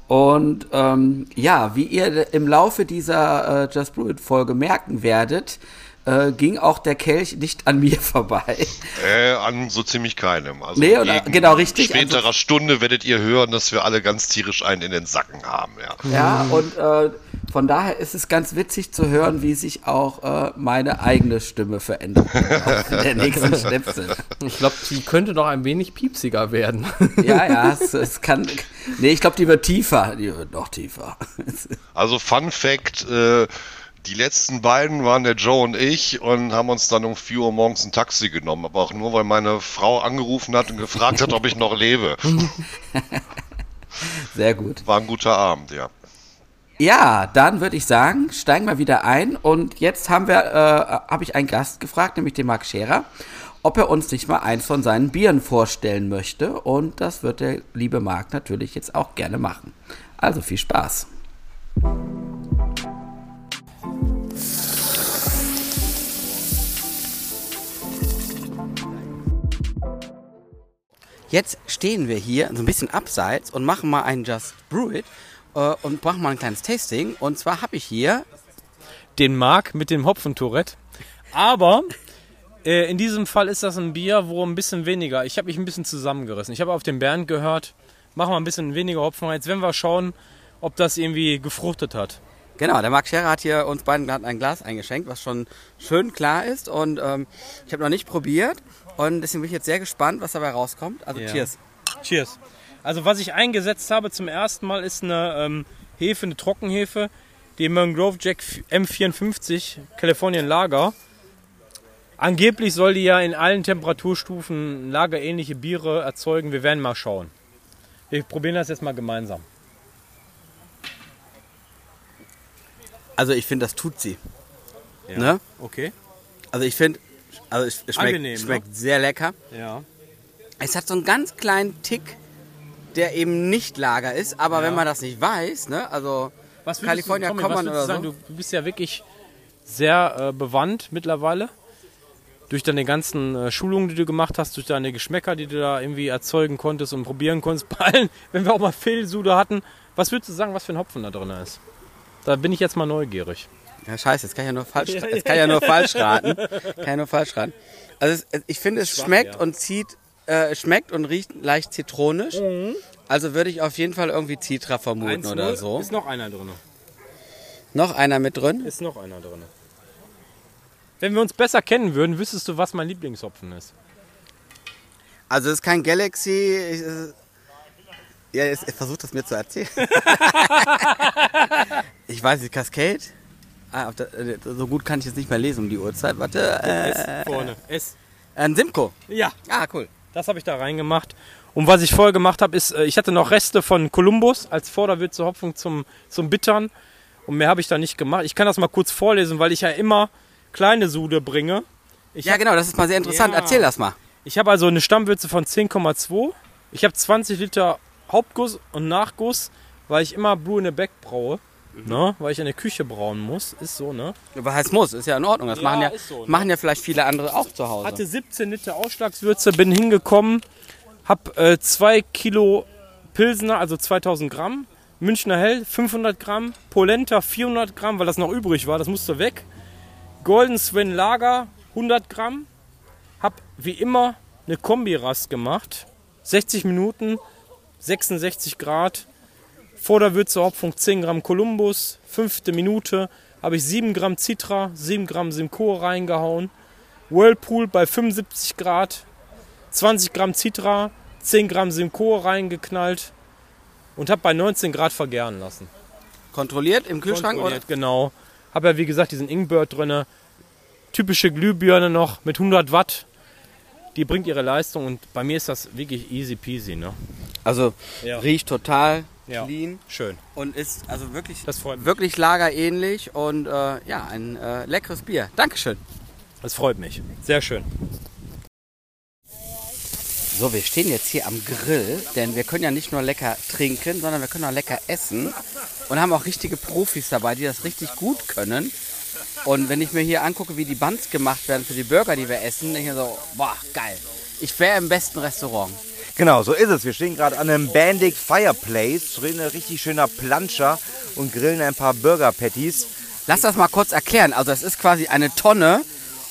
Und ähm, ja, wie ihr im Laufe dieser äh, Just Brew It Folge merken werdet, äh, ging auch der Kelch nicht an mir *laughs* vorbei. Äh, an so ziemlich keinem. Also Nee, oder- genau, richtig, späterer also- Stunde werdet ihr hören, dass wir alle ganz tierisch einen in den Sacken haben, ja. Ja, und äh, von daher ist es ganz witzig zu hören, wie sich auch äh, meine eigene Stimme verändert. auf der *laughs* nächsten Schnipsel. Ich glaube, die könnte noch ein wenig piepsiger werden. *laughs* Ja, ja, es, es kann. Nee, ich glaube, die wird tiefer. Die wird noch tiefer. *laughs* Also Fun Fact, äh, die letzten beiden waren der Joe und ich und haben uns dann um 4 Uhr morgens ein Taxi genommen, aber auch nur, weil meine Frau angerufen hat und gefragt hat, ob ich noch lebe. Sehr gut. War ein guter Abend, ja. Ja, dann würde ich sagen, steigen wir wieder ein. Und jetzt haben wir, äh, habe ich einen Gast gefragt, nämlich den Marc Scherer, ob er uns nicht mal eins von seinen Bieren vorstellen möchte. Und das wird der liebe Marc natürlich jetzt auch gerne machen. Also viel Spaß. Jetzt stehen wir hier so ein bisschen abseits und machen mal einen Just Brew It äh, und machen mal ein kleines Tasting. Und zwar habe ich hier den Mark mit dem Hopfentourette. Aber äh, in diesem Fall ist das ein Bier, wo ein bisschen weniger. Ich habe mich ein bisschen zusammengerissen. Ich habe auf den Bernd gehört, machen wir ein bisschen weniger Hopfen. Jetzt werden wir schauen, ob das irgendwie gefruchtet hat. Genau, der Marc Scherer hat hier uns beiden gerade ein Glas eingeschenkt, was schon schön klar ist. Und ähm, ich habe noch nicht probiert. Und deswegen bin ich jetzt sehr gespannt, was dabei rauskommt. Also Ja. cheers. Cheers. Also was ich eingesetzt habe zum ersten Mal ist eine ähm, Hefe, eine Trockenhefe, die Mangrove Jack M54 Californian Lager. Angeblich soll die ja in allen Temperaturstufen lagerähnliche Biere erzeugen. Wir werden mal schauen. Wir probieren das jetzt mal gemeinsam. Also ich finde, das tut sie. Ne? Okay. Also ich finde, also es, schmeckt, Angenehm, ne? schmeckt sehr lecker. Ja. Es hat so einen ganz kleinen Tick, der eben nicht Lager ist. Aber wenn man das nicht weiß, ne, also Was California du, Tommy, was würdest du oder sagen? so. Du bist ja wirklich sehr äh, bewandt mittlerweile. Durch deine ganzen äh, Schulungen, die du gemacht hast, durch deine Geschmäcker, die du da irgendwie erzeugen konntest und probieren konntest. *laughs* Bei allen, wenn wir auch mal Fehlsude hatten. Was würdest du sagen, was für ein Hopfen da drin ist? Da bin ich jetzt mal neugierig. Ja, scheiße, jetzt kann ich ja nur falsch, *laughs* jetzt kann ja nur falsch raten. Kann ja nur falsch raten. Also es, ich finde, es schmeckt ja. und zieht, äh, schmeckt und riecht leicht zitronisch. Also würde ich auf jeden Fall irgendwie Citra vermuten oder 1-0. so. Ist noch einer drin. Noch einer mit drin? Ist noch einer drin. Wenn wir uns besser kennen würden, wüsstest du, was mein Lieblingshopfen ist. Also es ist kein Galaxy. Ich, äh, ja, es versucht das mir zu erzählen. *laughs* ich weiß nicht, Cascade? Ah, der, äh, so gut kann ich jetzt nicht mehr lesen um die Uhrzeit. Warte. Äh, S vorne. S. Ein Simco. Ja, Ah, cool. Das habe ich da reingemacht. Und was ich vorher gemacht habe, ist, äh, ich hatte noch Reste von Columbus als Vorderwürze Hopfung zum, zum Bittern. Und mehr habe ich da nicht gemacht. Ich kann das mal kurz vorlesen, weil ich ja immer kleine Sude bringe. Ich ja, hab- genau, das ist mal sehr interessant. Ja. Erzähl das mal. Ich habe also eine Stammwürze von 10,2. Ich habe 20 Liter Hauptguss und Nachguss, weil ich immer Blue in the Back braue. Ne? Weil ich in der Küche brauen muss. Ist so, ne? Was heißt muss? Ist ja in Ordnung. Das Ja, machen, ja, so, ne? machen ja vielleicht viele andere auch zu Hause. Hatte 17 Liter Ausschlagswürze, bin hingekommen, hab äh, 2 Kilo Pilsner, also 2000 Gramm. Münchner Hell 500 Gramm. Polenta 400 Gramm, weil das noch übrig war, das musste weg. Golden Sven Lager 100 Gramm. Hab wie immer eine Kombirast gemacht. 60 Minuten, 66 Grad. Vorderwürze Hopfung 10 Gramm Columbus. Fünfte Minute habe ich 7 Gramm Citra, 7 Gramm Simcoe reingehauen. Whirlpool bei 75 Grad, 20 Gramm Citra, 10 Gramm Simcoe reingeknallt und habe bei 19 Grad vergären lassen. Kontrolliert im Kühlschrank Kontrolliert, Genau. Habe ja wie gesagt diesen Ingbird drinne. Typische Glühbirne noch mit 100 Watt. Die bringt ihre Leistung und bei mir ist das wirklich easy peasy. Ne? Also Ja. riecht total Ja. clean Schön. und ist also wirklich, Das freut mich. wirklich lagerähnlich und äh, ja, ein äh, leckeres Bier. Dankeschön. Das freut mich. Sehr schön. So, wir stehen jetzt hier am Grill, denn wir können ja nicht nur lecker trinken, sondern wir können auch lecker essen und haben auch richtige Profis dabei, die das richtig gut können. Und wenn ich mir hier angucke, wie die Buns gemacht werden für die Burger, die wir essen, denke ich mir so, boah, geil. Ich wäre im besten Restaurant. Genau, so ist es. Wir stehen gerade an einem Bandig Fireplace, drin ein richtig schöner Planscher und grillen ein paar Burger Patties. Lass das mal kurz erklären. Also es ist quasi eine Tonne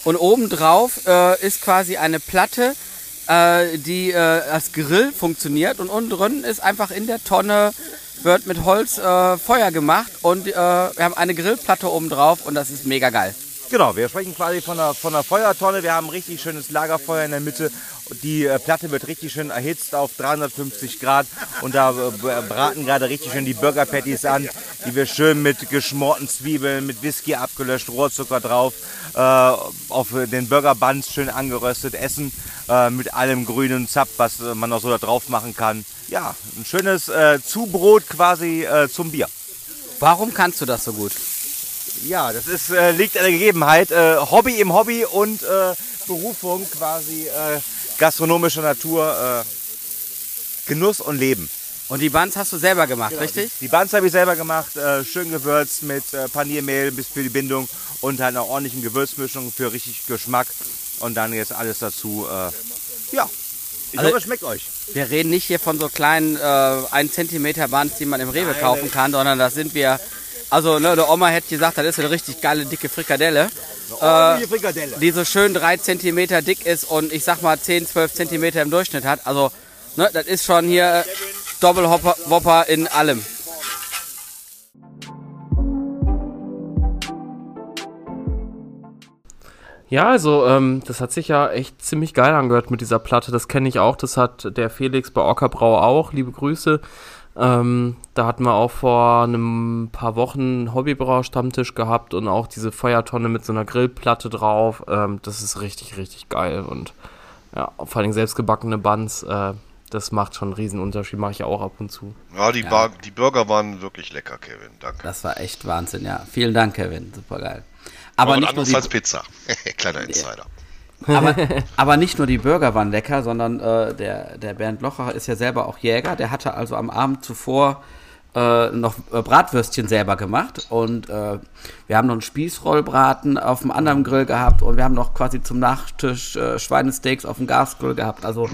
und obendrauf äh, ist quasi eine Platte, äh, die äh, als Grill funktioniert und unten drin ist einfach in der Tonne wird mit Holz äh, Feuer gemacht und äh, wir haben eine Grillplatte oben drauf und das ist mega geil. Genau, wir sprechen quasi von einer, von einer Feuertonne. Wir haben ein richtig schönes Lagerfeuer in der Mitte. Die äh, Platte wird richtig schön erhitzt auf 350 Grad und da äh, b- braten gerade richtig schön die Burger Patties an, die wir schön mit geschmorten Zwiebeln, mit Whisky abgelöscht, Rohrzucker drauf, äh, auf den Burger Buns schön angeröstet essen, äh, mit allem grünen Zap, was äh, man noch so da drauf machen kann. Ja, ein schönes äh, Zubrot quasi äh, zum Bier. Warum kannst du das so gut? Ja, das ist, äh, liegt an der Gegebenheit. Äh, Hobby im Hobby und äh, Berufung quasi äh, gastronomischer Natur. Äh, Genuss und Leben. Und die Buns hast du selber gemacht, richtig? Die Buns habe ich selber gemacht, äh, schön gewürzt mit Paniermehl bis für die Bindung und halt einer ordentlichen Gewürzmischung für richtig Geschmack. Und dann jetzt alles dazu. Ja, ich Also- hoffe, es schmeckt euch. Wir reden nicht hier von so kleinen äh, 1 cm Buns, die man im Rewe kaufen kann, sondern das sind wir. Also, ne, der Oma hätte gesagt, das ist eine richtig geile, dicke Frikadelle. Äh, Frikadelle. die so schön 3 cm dick ist und ich sag mal 10, 12 cm im Durchschnitt hat. Also, ne, das ist schon hier Doppelhopper Whopper in allem. Ja, also ähm, das hat sich ja echt ziemlich geil angehört mit dieser Platte. Das kenne ich auch. Das hat der Felix bei Ockerbrau auch. Liebe Grüße. Ähm, da hatten wir auch vor einem paar Wochen einen Hobbybrauer-Stammtisch gehabt und auch diese Feuertonne mit so einer Grillplatte drauf. Ähm, das ist richtig, richtig geil. Und ja, vor allem selbstgebackene Buns, äh, das macht schon einen riesen Unterschied. Mache ich auch ab und zu. Ja, die, Bar, die Burger waren wirklich lecker, Kevin. Danke. Das war echt Wahnsinn, ja. Vielen Dank, Kevin. Super geil. Aber Aber nicht, nur die, als Pizza. *laughs* Kleiner Insider. Aber, *laughs* aber nicht nur die Burger waren lecker, sondern äh, der, der Bernd Locher ist ja selber auch Jäger. Der hatte also am Abend zuvor äh, noch äh, Bratwürstchen selber gemacht und äh, wir haben noch einen Spießrollbraten auf dem anderen Grill gehabt und wir haben noch quasi zum Nachtisch äh, Schweinesteaks auf dem Gasgrill gehabt. Also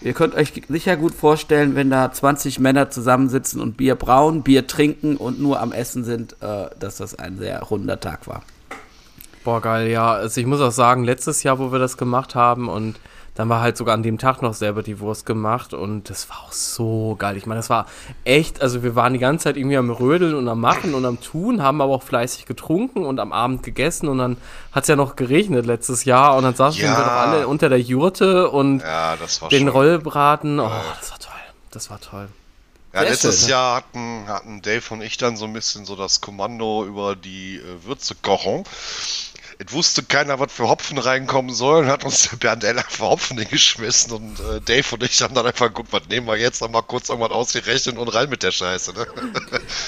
ihr könnt euch sicher gut vorstellen, wenn da 20 Männer zusammensitzen und Bier brauen, Bier trinken und nur am Essen sind, äh, dass das ein sehr runder Tag war. Boah, geil, ja. Also ich muss auch sagen, letztes Jahr, wo wir das gemacht haben und dann war halt sogar an dem Tag noch selber die Wurst gemacht und das war auch so geil. Ich meine, das war echt, also wir waren die ganze Zeit irgendwie am Rödeln und am Machen und am Tun, haben aber auch fleißig getrunken und am Abend gegessen und dann hat es ja noch geregnet letztes Jahr und dann saßen Ja. wir doch alle unter der Jurte und Ja, den. Rollbraten. Oh, das war toll. Das war toll. Ja, Sehr letztes schön. Jahr hatten, hatten Dave und ich dann so ein bisschen so das Kommando über die äh, Würzekochung. Es wusste keiner, was für Hopfen reinkommen sollen, hat uns der Bernd Eller für Hopfen hingeschmissen und äh, Dave und ich haben dann einfach geguckt, was nehmen wir jetzt, haben mal kurz irgendwas ausgerechnet und rein mit der Scheiße. Ne?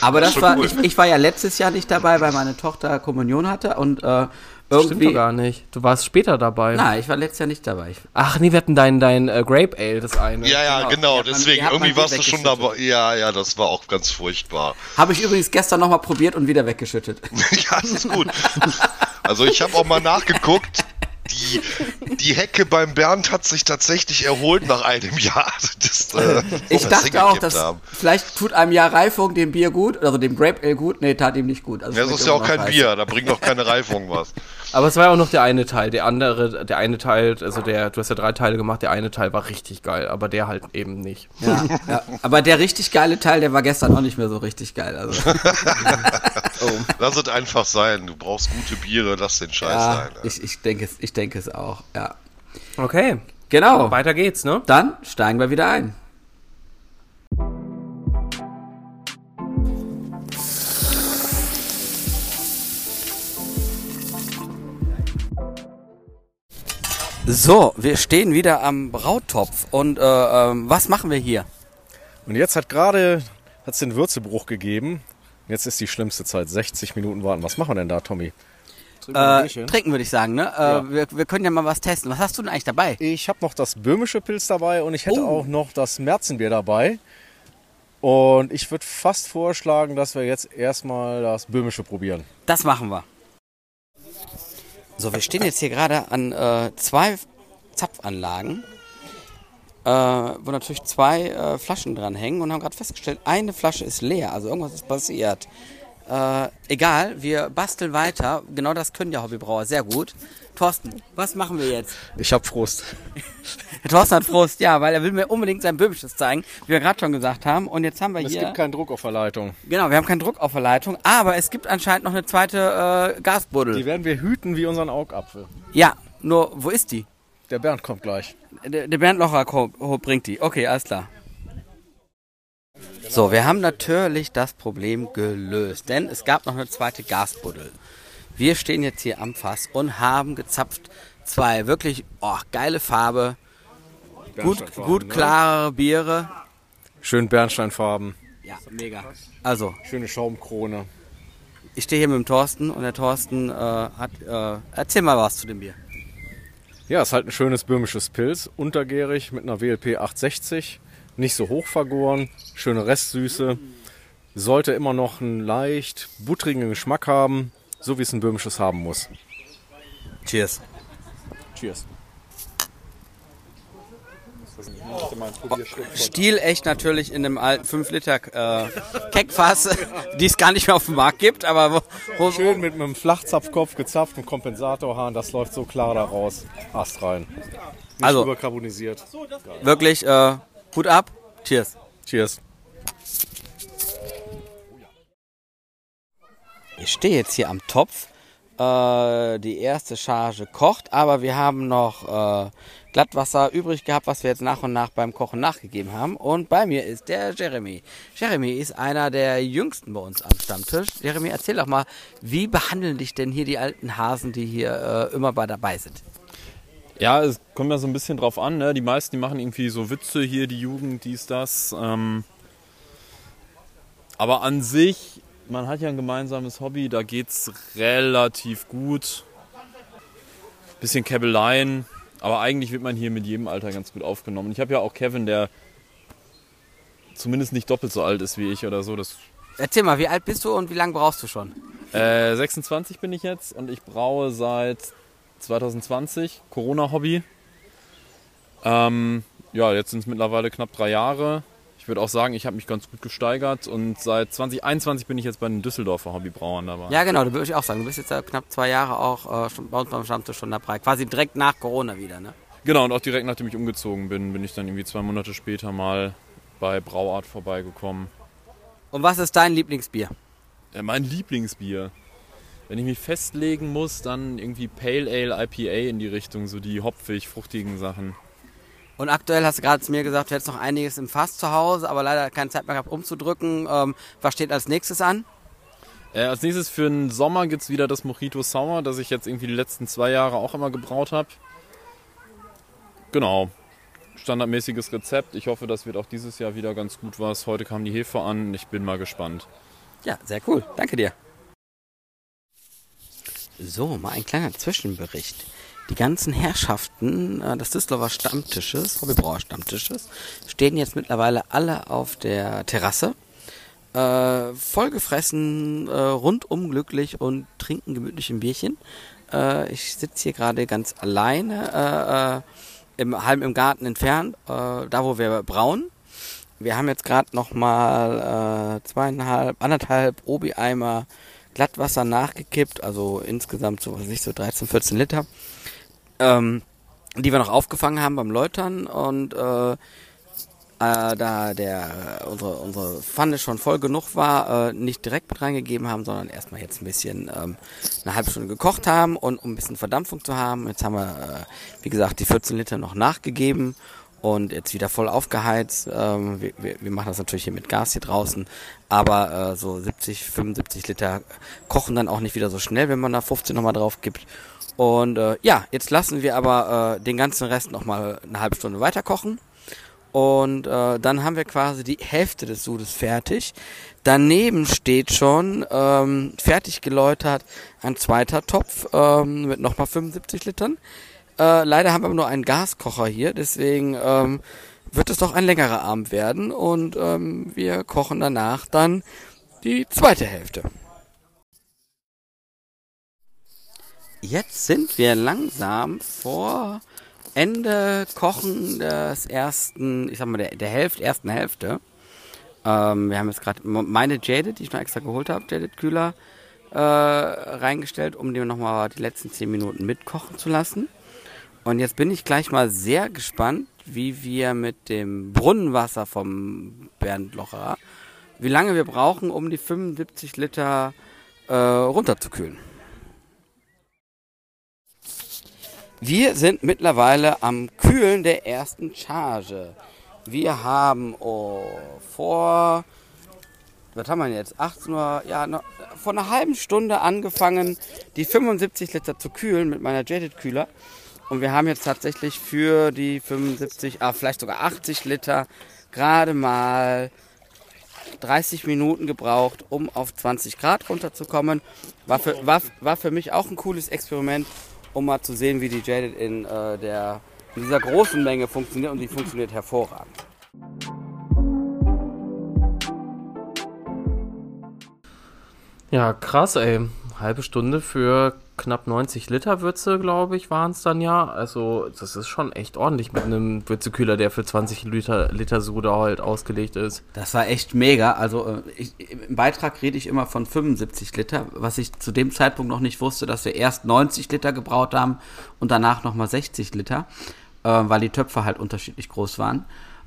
Aber das, das war, cool. ich, ich, war ja letztes Jahr nicht dabei, weil meine Tochter Kommunion hatte und äh, irgendwie. Stimmt gar nicht. Du warst später dabei. Nein, ich war letztes Jahr nicht dabei. Ach nee, wir hatten dein, dein uh, Grape Ale, das eine. Ja, ja, genau. genau. Deswegen, man, irgendwie warst du schon dabei. Ja, ja, das war auch ganz furchtbar. Habe ich übrigens gestern nochmal probiert und wieder weggeschüttet. *laughs* ja, das ist gut. *laughs* Also ich habe auch mal nachgeguckt die, die Hecke beim Bernd hat sich tatsächlich erholt nach einem Jahr. Das, äh, ich dachte auch, dass haben. vielleicht tut einem Jahr Reifung dem Bier gut, also dem Grape Ale gut. Nee, tat ihm nicht gut. Also ja, das ist ja auch kein. Bier, da bringt doch keine Reifung was. Aber es war ja auch noch der eine Teil. Der andere, der eine Teil, also der, du hast ja drei Teile gemacht, der eine Teil war richtig geil, aber der halt eben nicht. Ja, ja. aber der richtig geile Teil, der war gestern auch nicht mehr so richtig geil. Also. *laughs* oh. Lass es einfach sein. Du brauchst gute Biere, lass den Scheiß ja, sein. Ich, ich denke es, ich denke es auch, ja. Okay. Genau. Weiter geht's, ne? Dann steigen wir wieder ein. So, wir stehen wieder am Brautopf und äh, äh, was machen wir hier? Und jetzt hat gerade hat's den Würzebruch gegeben. Jetzt ist die schlimmste Zeit, 60 Minuten warten. Was machen wir denn da, Tommy? Trinken, äh, trinken würde ich sagen, ne? Äh, ja. wir, wir, können ja mal was testen. Was hast du denn eigentlich dabei? Ich habe noch das böhmische Pilz dabei und ich hätte oh. auch noch das Märzenbier dabei. Und ich würde fast vorschlagen, dass wir jetzt erstmal das böhmische probieren. Das machen wir. So, wir stehen jetzt hier gerade an äh, zwei Zapfanlagen, äh, wo natürlich zwei äh, Flaschen dran hängen und haben gerade festgestellt, eine Flasche ist leer, also irgendwas ist passiert. Äh, egal, wir basteln weiter. Genau das können ja Hobbybrauer sehr gut. Thorsten, was machen wir jetzt? Ich hab Frust. *laughs* Thorsten hat Frust, ja, weil er will mir unbedingt sein Böhmisches zeigen, wie wir gerade schon gesagt haben. Und jetzt haben wir es hier... Es gibt keinen Druck auf der Leitung. Genau, wir haben keinen Druck auf der Leitung, aber es gibt anscheinend noch eine zweite äh, Gasbuddel. Die werden wir hüten wie unseren Augapfel. Ja, nur wo ist die? Der Bernd kommt gleich. Der, der Bernd Locher bringt die. Okay, alles klar. So, wir haben natürlich das Problem gelöst, denn es gab noch eine zweite Gasbuddel. Wir stehen jetzt hier am Fass und haben gezapft zwei wirklich oh, geile Farbe, gut, gut ne? klare Biere. Schön Bernsteinfarben. Ja, mega. Also. Schöne Schaumkrone. Ich stehe hier mit dem Thorsten und der Thorsten äh, hat. Äh, erzähl mal was zu dem Bier. Ja, es ist halt ein schönes böhmisches Pilz, untergärig mit einer WLP 860 nicht so hoch vergoren, schöne Restsüße. Sollte immer noch einen leicht buttrigen Geschmack haben, so wie es ein böhmisches haben muss. Cheers. Cheers. Stil echt natürlich in einem alten 5 Liter äh, Keckfass, die es gar nicht mehr auf dem Markt gibt, aber wo, wo schön mit einem Flachzapfkopf gezapft, einem Kompensatorhahn, das läuft so klar da raus, Ast rein. Nicht also überkarbonisiert. Wirklich äh, Hut ab. Cheers. Cheers. Ich stehe jetzt hier am Topf. Äh, die erste Charge kocht, aber wir haben noch äh, Glattwasser übrig gehabt, was wir jetzt nach und nach beim Kochen nachgegeben haben. Und bei mir ist der Jeremy. Jeremy ist einer der jüngsten bei uns am Stammtisch. Jeremy, erzähl doch mal, wie behandeln dich denn hier die alten Hasen, die hier äh, immer bei dabei sind? Ja, es kommt ja so ein bisschen drauf an. Ne? Die meisten, die machen irgendwie so Witze hier, die Jugend, dies, das. Ähm aber an sich, man hat ja ein gemeinsames Hobby, da geht es relativ gut. Bisschen Käbeleien, aber eigentlich wird man hier mit jedem Alter ganz gut aufgenommen. Ich habe ja auch Kevin, der zumindest nicht doppelt so alt ist wie ich oder so. Das Erzähl mal, wie alt bist du und wie lange brauchst du schon? Äh, 26 bin ich jetzt und ich braue seit 2020, Corona-Hobby. Ähm, ja, jetzt sind es mittlerweile knapp drei Jahre. Ich würde auch sagen, ich habe mich ganz gut gesteigert und seit 2021 bin ich jetzt bei den Düsseldorfer Hobbybrauern dabei. Ja, genau, da würde ich auch sagen. Du bist jetzt knapp zwei Jahre auch äh, schon bei uns beim Stammtisch schon dabei. Quasi direkt nach Corona wieder, ne? Genau, und auch direkt nachdem ich umgezogen bin, bin ich dann irgendwie zwei Monate später mal bei Brauart vorbeigekommen. Und was ist dein Lieblingsbier? Ja, mein Lieblingsbier. Wenn ich mich festlegen muss, dann irgendwie Pale Ale, IPA in die Richtung, so die hopfig, fruchtigen Sachen. Und aktuell hast du gerade zu mir gesagt, du hättest noch einiges im Fass zu Hause, aber leider keine Zeit mehr gehabt umzudrücken. Ähm, was steht als nächstes an? Äh, als nächstes für den Sommer gibt es wieder das Mojito Sour, das ich jetzt irgendwie die letzten zwei Jahre auch immer gebraut habe. Genau. Standardmäßiges Rezept. Ich hoffe, das wird auch dieses Jahr wieder ganz gut was. Heute kam die Hefe an. Ich bin mal gespannt. Ja, sehr cool. Danke dir. So, mal ein kleiner Zwischenbericht. Die ganzen Herrschaften äh, des Düsseldorfer Stammtisches, Hobbybrauer Stammtisches, stehen jetzt mittlerweile alle auf der Terrasse. Äh, vollgefressen, äh, rundum glücklich und trinken gemütlich ein Bierchen. Äh, ich sitze hier gerade ganz alleine, äh, äh, im, halb im Garten entfernt, äh, da wo wir brauen. Wir haben jetzt gerade noch mal äh, zweieinhalb, anderthalb Obi-Eimer Glattwasser nachgekippt, also insgesamt so, was ich, so 13, 14 Liter, ähm, die wir noch aufgefangen haben beim Läutern und äh, äh, da der unsere unsere Pfanne schon voll genug war, äh, nicht direkt mit reingegeben haben, sondern erstmal jetzt ein bisschen ähm, eine halbe Stunde gekocht haben und um ein bisschen Verdampfung zu haben. Jetzt haben wir, äh, wie gesagt, die 14 Liter noch nachgegeben und jetzt wieder voll aufgeheizt. Ähm, wir, wir, wir machen das natürlich hier mit Gas hier draußen, aber äh, so 70, 75 Liter kochen dann auch nicht wieder so schnell, wenn man da 15 nochmal drauf gibt. Und äh, ja, jetzt lassen wir aber äh, den ganzen Rest nochmal eine halbe Stunde weiter kochen. Und äh, dann haben wir quasi die Hälfte des Sudes fertig. Daneben steht schon ähm, fertig geläutert ein zweiter Topf ähm, mit nochmal 75 Litern. Äh, leider haben wir nur einen Gaskocher hier, deswegen ähm, wird es doch ein längerer Abend werden und ähm, wir kochen danach dann die zweite Hälfte. Jetzt sind wir langsam vor Ende Kochen des ersten, ich sag mal, der, der Hälfte, ersten Hälfte. Ähm, wir haben jetzt gerade meine Jaded, die ich noch extra geholt habe, Jaded Kühler, äh, reingestellt, um die nochmal die letzten 10 Minuten mitkochen zu lassen. Und jetzt bin ich gleich mal sehr gespannt, wie wir mit dem Brunnenwasser vom Bernd Locherer, wie lange wir brauchen, um die 75 Liter äh, runterzukühlen. Wir sind mittlerweile am Kühlen der ersten Charge. Wir haben oh, vor, was haben wir jetzt? 18 Uhr, ja, noch, vor einer halben Stunde angefangen, die 75 Liter zu kühlen mit meiner Jaded Kühler. Und wir haben jetzt tatsächlich für die 75, ah, vielleicht sogar 80 Liter gerade mal 30 Minuten gebraucht, um auf 20 Grad runterzukommen. War für, war, war für mich auch ein cooles Experiment, um mal zu sehen, wie die Jaded in, äh, der, in dieser großen Menge funktioniert und die funktioniert hervorragend. Ja, krass, ey. Halbe Stunde für knapp 90 Liter Würze, glaube ich, waren es dann ja. Also, das ist schon echt ordentlich mit einem Würzekühler, der für 20 Liter, Liter Soda halt ausgelegt ist. Das war echt mega. Also, äh, ich, im Beitrag rede ich immer von 75 Liter, was ich zu dem Zeitpunkt noch nicht wusste, dass wir erst 90 Liter gebraut haben und danach nochmal 60 Liter, äh, weil die Töpfe halt unterschiedlich groß waren.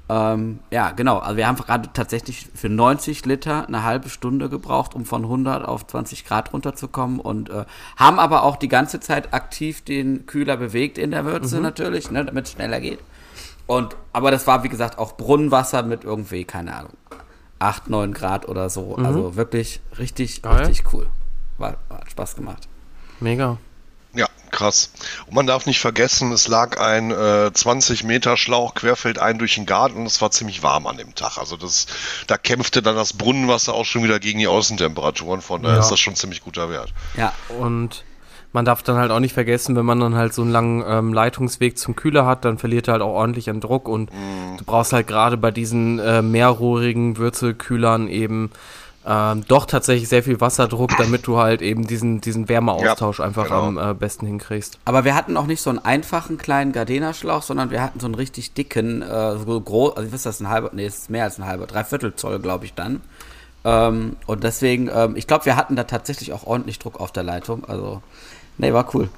Ähm, ja, genau. Also wir haben gerade tatsächlich für 90 Liter eine halbe Stunde gebraucht, um von 100 auf 20 Grad runterzukommen und äh, haben aber auch die ganze Zeit aktiv den Kühler bewegt in der Würze mhm. natürlich, ne, damit es schneller geht. Und, aber das war, wie gesagt, auch Brunnenwasser mit irgendwie, keine Ahnung, 8, 9 Grad oder so. Mhm. Also wirklich richtig, Geil. richtig cool. War, hat Spaß gemacht. Mega. Ja, krass. Und man darf nicht vergessen, es lag ein äh, 20 Meter Schlauch querfeldein durch den Garten und es war ziemlich warm an dem Tag. Also das, da kämpfte dann das Brunnenwasser auch schon wieder gegen die Außentemperaturen. Von daher ja. ist das schon ziemlich guter Wert. Ja, und man darf dann halt auch nicht vergessen, wenn man dann halt so einen langen ähm, Leitungsweg zum Kühler hat, dann verliert er halt auch ordentlich an Druck und mm. du brauchst halt gerade bei diesen äh, mehrrohrigen Würzelkühlern eben ähm, doch tatsächlich sehr viel Wasserdruck, damit du halt eben diesen, diesen Wärmeaustausch ja, einfach genau. am äh, besten hinkriegst. Aber wir hatten auch nicht so einen einfachen kleinen Gardena-Schlauch, sondern wir hatten so einen richtig dicken, äh, so groß, also ich weiß das ein halber, nee, es ist mehr als ein halber, dreiviertel Zoll, glaube ich dann. Ähm, und deswegen, ähm, ich glaube, wir hatten da tatsächlich auch ordentlich Druck auf der Leitung. Also, nee, war cool.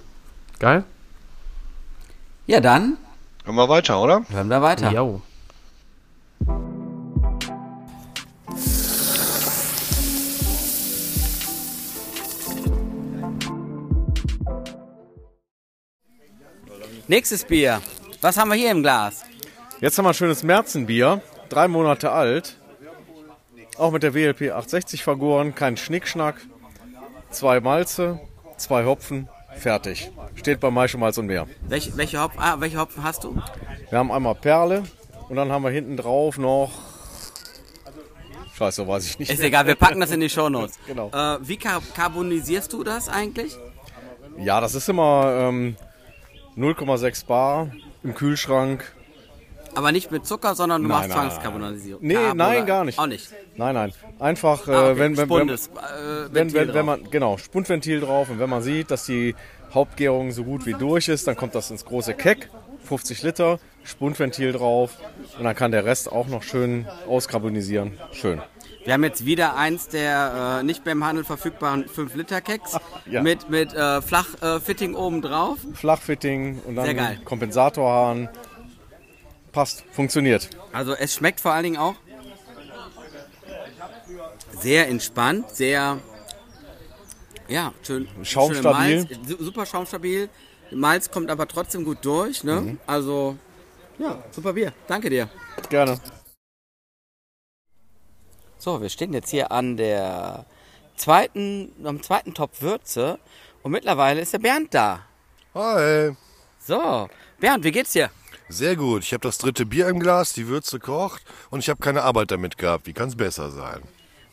Geil. Ja, dann. Hören wir weiter, oder? Hören wir weiter. Jo. Nächstes Bier. Was haben wir hier im Glas? Jetzt haben wir ein schönes Märzenbier, drei Monate alt. Auch mit der WLP 860 vergoren, kein Schnickschnack. zwei Malze, zwei Hopfen, fertig. Steht bei Maische Malz und mehr. Welche, welche, Hopfen, ah, welche Hopfen hast du? Wir haben einmal Perle und dann haben wir hinten drauf noch. Scheiße, weiß ich nicht. Ist egal, wir packen das in die Shownotes. *laughs* Genau. Äh, wie kar karbonisierst du das eigentlich? Ja, das ist immer ähm, 0,6 Bar im Kühlschrank. Aber nicht mit Zucker, sondern du Nein, machst nein, Zwangskarbonisierung. Nee, Carbo- nein, gar nicht. Auch nicht. Nein, nein. Einfach, äh, Ah, okay. wenn, wenn, wenn, Spundes, äh, wenn, wenn, wenn man, genau, Spundventil drauf und wenn man sieht, dass die Hauptgärung so gut wie durch ist, dann kommt das ins große Keck, 50 Liter, Spundventil drauf und dann kann der Rest auch noch schön auskarbonisieren. Schön. Wir haben jetzt wieder eins der äh, nicht mehr im Handel verfügbaren 5-Liter-Keks Ja. mit, mit äh, Flachfitting oben drauf. Flachfitting und dann. Kompensatorhahn. Passt, funktioniert. Also es schmeckt vor allen Dingen auch sehr entspannt, sehr ja, schön. Schaumstabil. Malz, su- super schaumstabil. Malz kommt aber trotzdem gut durch, ne? Mhm. Also ja, super Bier. Danke dir. Gerne. So, wir stehen jetzt hier an der zweiten, am zweiten Topf Würze und mittlerweile ist der Bernd da. Hi. So, Bernd, wie geht's dir? Sehr gut. Ich habe das dritte Bier im Glas, die Würze kocht und ich habe keine Arbeit damit gehabt. Wie kann es besser sein?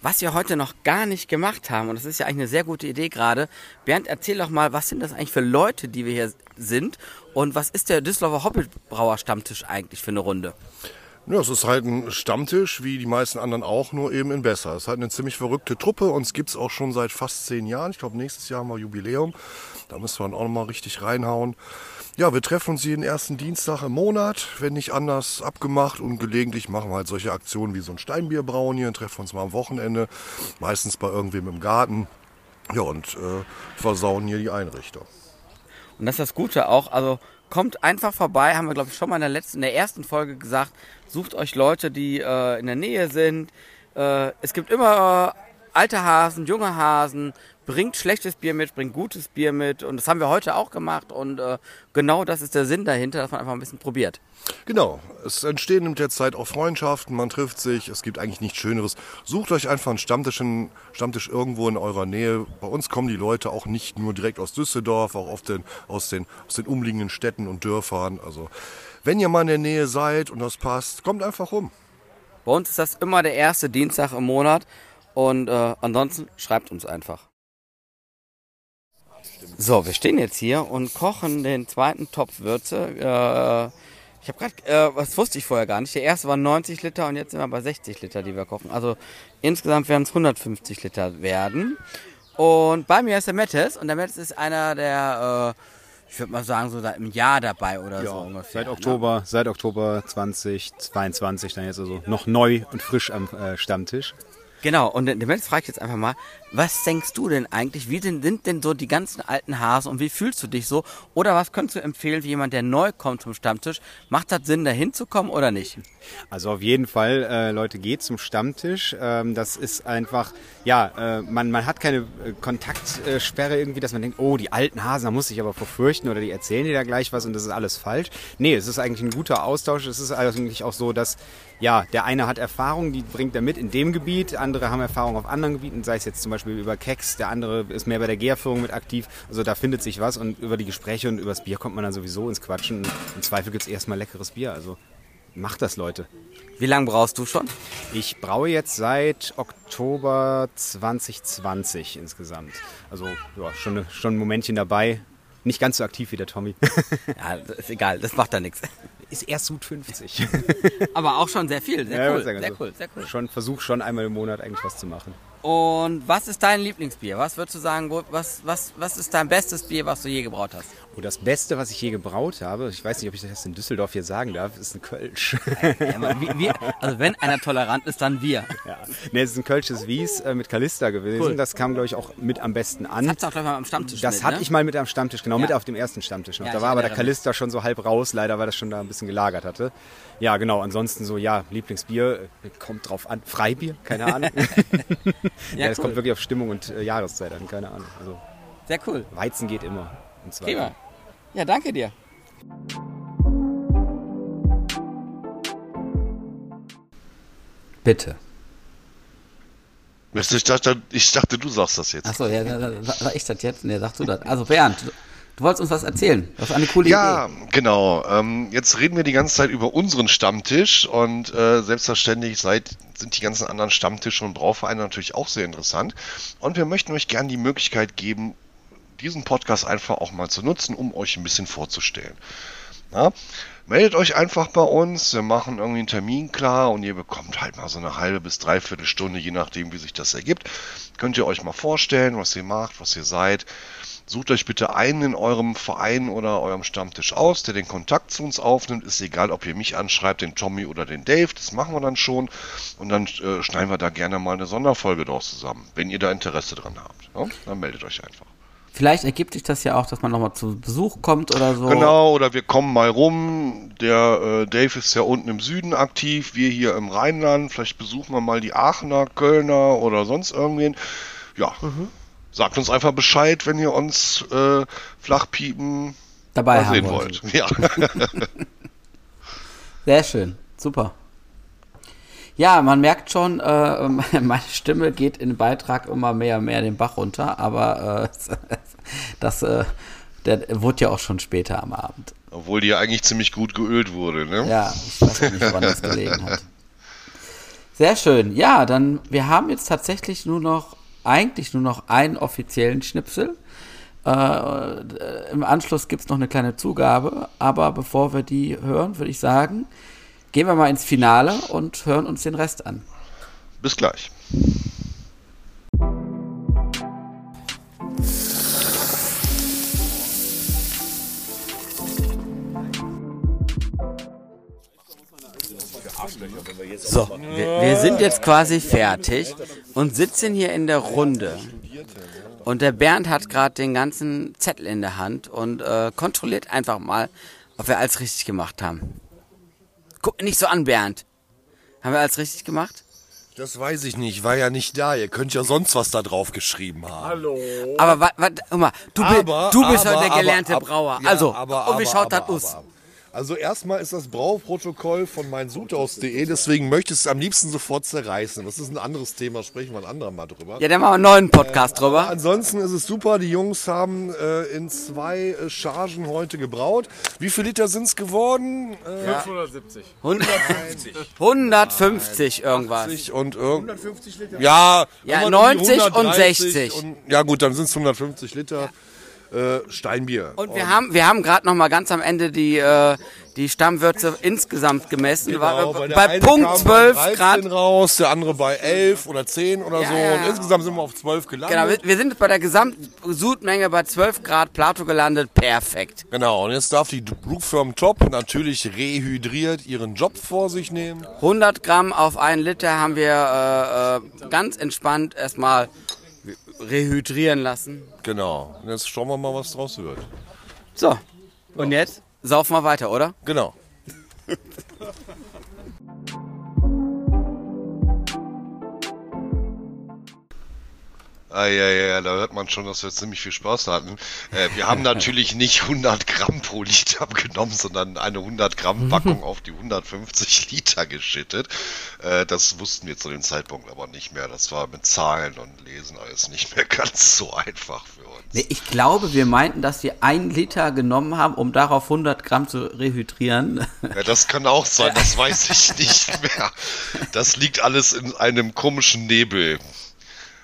Was wir heute noch gar nicht gemacht haben, und das ist ja eigentlich eine sehr gute Idee gerade. Bernd, erzähl doch mal, was sind das eigentlich für Leute, die wir hier sind? Und was ist der Düsseldorfer Hobbybrauer Stammtisch eigentlich für eine Runde? Ja, es ist halt ein Stammtisch, wie die meisten anderen auch, nur eben in besser. Es ist halt eine ziemlich verrückte Truppe. Uns gibt's auch schon seit fast zehn Jahren. Ich glaube, nächstes Jahr haben wir Jubiläum. Da müssen wir dann auch nochmal richtig reinhauen. Ja, wir treffen uns jeden ersten Dienstag im Monat, wenn nicht anders abgemacht. Und gelegentlich machen wir halt solche Aktionen wie so ein Steinbierbrauen hier und treffen uns mal am Wochenende. Meistens bei irgendwem im Garten. Ja, und äh, versauen hier die Einrichtung. Und das ist das Gute auch, also kommt einfach vorbei, haben wir glaube ich schon mal in der letzten, in der ersten Folge gesagt, sucht euch Leute, die äh, in der Nähe sind. Äh, es gibt immer äh, alte Hasen, junge Hasen, bringt schlechtes Bier mit, bringt gutes Bier mit und das haben wir heute auch gemacht und äh, genau das ist der Sinn dahinter, dass man einfach ein bisschen probiert. Genau, es entstehen mit der Zeit auch Freundschaften, man trifft sich, es gibt eigentlich nichts Schöneres. Sucht euch einfach einen Stammtisch, einen Stammtisch irgendwo in eurer Nähe. Bei uns kommen die Leute auch nicht nur direkt aus Düsseldorf, auch oft den, aus, den, aus den umliegenden Städten und Dörfern. Also wenn ihr mal in der Nähe seid und das passt, kommt einfach rum. Bei uns ist das immer der erste Dienstag im Monat und äh, ansonsten schreibt uns einfach. So, wir stehen jetzt hier und kochen den zweiten Topf Würze. Äh, ich habe gerade, äh, was wusste ich vorher gar nicht. Der erste war 90 Liter und jetzt sind wir bei 60 Liter, die wir kochen. Also insgesamt werden es 150 Liter werden. Und bei mir ist der Mettes und der Mettes ist einer der, äh, ich würde mal sagen, so seit einem Jahr dabei oder so ungefähr. Seit ne? Oktober, seit Oktober 2022 dann jetzt also noch neu und frisch am äh, Stammtisch. Genau, und den Mensch frage ich jetzt einfach mal, was denkst du denn eigentlich? Wie sind, sind denn so die ganzen alten Hasen und wie fühlst du dich so? Oder was könntest du empfehlen für jemand, der neu kommt zum Stammtisch? Macht das Sinn, da hinzukommen oder nicht? Also auf jeden Fall, äh, Leute, geht zum Stammtisch. Ähm, das ist einfach, ja, äh, man, man hat keine äh, Kontaktsperre irgendwie, dass man denkt, oh, die alten Hasen, da muss ich aber verfürchten oder die erzählen dir da gleich was und das ist alles falsch. Nee, es ist eigentlich ein guter Austausch. Es ist eigentlich auch so, dass, ja, der eine hat Erfahrung, die bringt er mit in dem Gebiet, andere haben Erfahrung auf anderen Gebieten, sei es jetzt zum Beispiel über Keks, der andere ist mehr bei der Gärführung mit aktiv. Also da findet sich was und über die Gespräche und über das Bier kommt man dann sowieso ins Quatschen. Im Zweifel gibt's erstmal leckeres Bier, also macht das, Leute. Wie lange brauchst du schon? Ich braue jetzt seit Oktober 2020 insgesamt. Also ja, schon, schon ein Momentchen dabei. Nicht ganz so aktiv wie der Tommy. *laughs* Ja, ist egal, das macht da nichts. Ist erst gut *laughs* 50. Aber auch schon sehr viel, sehr Ja, cool, sehr gut. cool, sehr cool. Schon versuch schon einmal im Monat eigentlich was zu machen. Und was ist dein Lieblingsbier? Was würdest du sagen, was, was, was ist dein bestes Bier, was du je gebraut hast? Und das Beste, was ich je gebraut habe, ich weiß nicht, ob ich das in Düsseldorf hier sagen darf, ist ein Kölsch. Ja, man, wir, wir, also wenn einer tolerant ist, dann wir. ja. Ne, es ist ein Kölsches Wies äh, mit Kalista gewesen. Cool. Das kam, glaube ich, auch mit am besten an. Das hat's auch gleich mal am Stammtisch Das mit, hatte ne? ich mal mit am Stammtisch, genau, Ja. mit auf dem ersten Stammtisch noch. Ja, da ich war aber der. Kalista schon so halb raus, leider, weil das schon da ein bisschen gelagert hatte. Ja, genau, ansonsten so, ja, Lieblingsbier, äh, kommt drauf an. Freibier, keine Ahnung. *laughs* ja, es cool. kommt wirklich auf Stimmung und äh, Jahreszeit an, keine Ahnung. Also Sehr cool. Weizen geht immer. Und zwar Prima. Ja, danke dir. Bitte. Ich dachte, ich dachte, du sagst das jetzt. Achso, ja, sag ich das jetzt? Nee, sagst du das. Also Bernd, du wolltest uns was erzählen. Das ist eine coole ja, Idee. Ja, genau. Ähm, jetzt reden wir die ganze Zeit über unseren Stammtisch und äh, selbstverständlich seid, sind die ganzen anderen Stammtische und Brauvereine natürlich auch sehr interessant. Und wir möchten euch gerne die Möglichkeit geben, diesen Podcast einfach auch mal zu nutzen, um euch ein bisschen vorzustellen. Na? Meldet euch einfach bei uns, wir machen irgendwie einen Termin klar und ihr bekommt halt mal so eine halbe bis dreiviertel Stunde, je nachdem, wie sich das ergibt. Könnt ihr euch mal vorstellen, was ihr macht, was ihr seid. Sucht euch bitte einen in eurem Verein oder eurem Stammtisch aus, der den Kontakt zu uns aufnimmt. Ist egal, ob ihr mich anschreibt, den Tommy oder den Dave. Das machen wir dann schon. Und dann äh, schneiden wir da gerne mal eine Sonderfolge draus zusammen. Wenn ihr da Interesse dran habt, ja? dann meldet euch einfach. Vielleicht ergibt sich das ja auch, dass man nochmal zu Besuch kommt oder so. Genau, oder wir kommen mal rum. Der äh, Dave ist ja unten im Süden aktiv, wir hier im Rheinland. Vielleicht besuchen wir mal die Aachener, Kölner oder sonst irgendwen. Ja, mhm. sagt uns einfach Bescheid, wenn ihr uns äh, Flachpiepen dabei sehen wollt. wollt. Ja. *laughs* *laughs* Sehr schön, super. Ja, man merkt schon, äh, *laughs* meine Stimme geht in Beitrag immer mehr und mehr den Bach runter, aber äh, *laughs* das, äh, der wurde ja auch schon später am Abend. Obwohl die ja eigentlich ziemlich gut geölt wurde, ne? Ja, ich weiß nicht, woran das gelegen hat. Sehr schön. Ja, dann, wir haben jetzt tatsächlich nur noch, eigentlich nur noch einen offiziellen Schnipsel. Äh, Im Anschluss gibt es noch eine kleine Zugabe, aber bevor wir die hören, würde ich sagen, gehen wir mal ins Finale und hören uns den Rest an. Bis gleich. So, wir, wir, sind jetzt quasi fertig und sitzen hier in der Runde. Und der Bernd hat gerade den ganzen Zettel in der Hand und äh, kontrolliert einfach mal, ob wir alles richtig gemacht haben. Guck nicht so an, Bernd. Haben wir alles richtig gemacht? Das weiß ich nicht, war ja nicht da. Ihr könnt ja sonst was da drauf geschrieben haben. Hallo. Aber warte, guck mal, du, aber, du bist aber, heute der gelernte aber, Brauer. Ja, also, und wie schaut das aus? Also erstmal ist das Brauprotokoll von meinsudhaus.de, deswegen möchte ich es am liebsten sofort zerreißen. Das ist ein anderes Thema, sprechen wir ein anderer mal drüber. Ja, dann machen wir einen neuen Podcast äh, drüber. Ansonsten ist es super, die Jungs haben äh, in zwei äh, Chargen heute gebraut. Wie viel Liter sind es geworden? Äh, 570. 150. 150 irgendwas. Und irg 150 Liter? Ja, ja 90 und 60. Und, ja gut, dann sind es 150 Liter. Ja äh, Steinbier. Und wir und haben, wir haben gerade noch mal ganz am Ende die, äh, die Stammwürze insgesamt gemessen. Genau, bei, bei Punkt 12 Grad. raus, der andere bei 11 oder 10 oder ja, so. Ja, und insgesamt sind wir auf 12 gelandet. Genau, wir, wir sind bei der Gesamtsudmenge bei 12 Grad Plato gelandet. Perfekt. Genau, und jetzt darf die Brewfirm Top natürlich rehydriert ihren Job vor sich nehmen. 100 Gramm auf einen Liter haben wir äh, äh, ganz entspannt erstmal rehydrieren lassen. Genau. Und jetzt schauen wir mal, was draus wird. So. Und jetzt saufen wir weiter, oder? Genau. *laughs* Ah, ja, ja, ja, da hört man schon, dass wir ziemlich viel Spaß hatten. Äh, wir haben *laughs* natürlich nicht 100 Gramm pro Liter genommen, sondern eine 100 Gramm Packung auf die 150 Liter geschüttet. Äh, das wussten wir zu dem Zeitpunkt aber nicht mehr. Das war mit Zahlen und Lesen alles nicht mehr *laughs* ganz so einfach für uns. Nee, ich glaube, wir meinten, dass wir ein Liter genommen haben, um darauf 100 Gramm zu rehydrieren. *laughs* Ja, das kann auch sein, das weiß ich nicht mehr. Das liegt alles in einem komischen Nebel.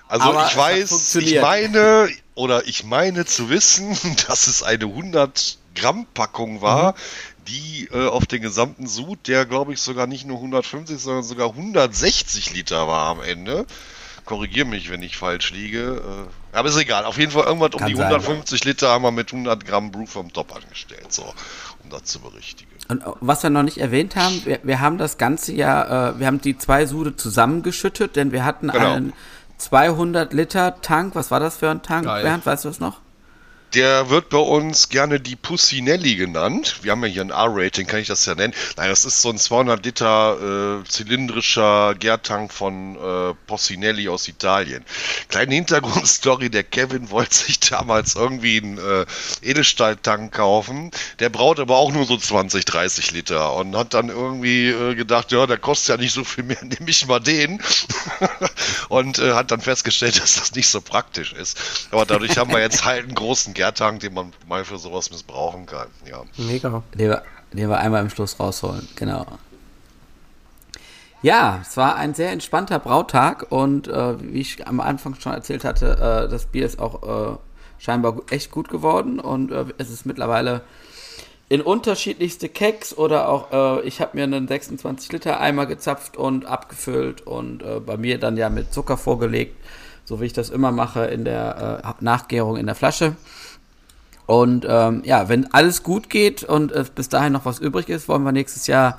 Also Aber ich weiß, ich meine oder ich meine zu wissen, *laughs* dass es eine 100 Gramm Packung war, mhm. die äh, auf den gesamten Sud, der glaube ich sogar nicht nur 150, sondern sogar 160 Liter war am Ende. Korrigiere mich, wenn ich falsch liege. Äh, aber ist egal. Auf jeden Fall irgendwas um die sein, 150 ja. Liter haben wir mit 100 Gramm Brew vom Top angestellt, so um das zu berichtigen. Und äh, was wir noch nicht erwähnt haben, wir, wir haben das ganze ja, äh, wir haben die zwei Sude zusammengeschüttet, denn wir hatten genau. einen 200 Liter Tank. Was war das für ein Tank, Geil. Bernd? Weißt du es noch? Der wird bei uns gerne die Pussinelli genannt. Wir haben ja hier ein R-Rating, kann ich das ja nennen. Nein, das ist so ein 200 Liter äh, zylindrischer Gärtank von äh, Possinelli aus Italien. Kleine Hintergrundstory, der Kevin *laughs* wollte sich damals irgendwie einen äh, Edelstahltank kaufen. Der braut aber auch nur so 20, 30 Liter und hat dann irgendwie äh, gedacht, ja, der kostet ja nicht so viel mehr, *laughs* nehme ich mal den. *laughs* und äh, hat dann festgestellt, dass das nicht so praktisch ist. Aber dadurch haben wir jetzt halt einen großen Gärtank, den man mal für sowas missbrauchen kann. Ja. Mega. Den wir, den wir einmal im Schluss rausholen, genau. Ja, es war ein sehr entspannter Brautag und äh, wie ich am Anfang schon erzählt hatte, äh, das Bier ist auch äh, scheinbar echt gut geworden und äh, es ist mittlerweile in unterschiedlichste Keks oder auch, äh, ich habe mir einen 26 Liter Eimer gezapft und abgefüllt und äh, bei mir dann ja mit Zucker vorgelegt, so wie ich das immer mache in der äh, Nachgärung in der Flasche. Und ähm, ja, wenn alles gut geht und es bis dahin noch was übrig ist, wollen wir nächstes Jahr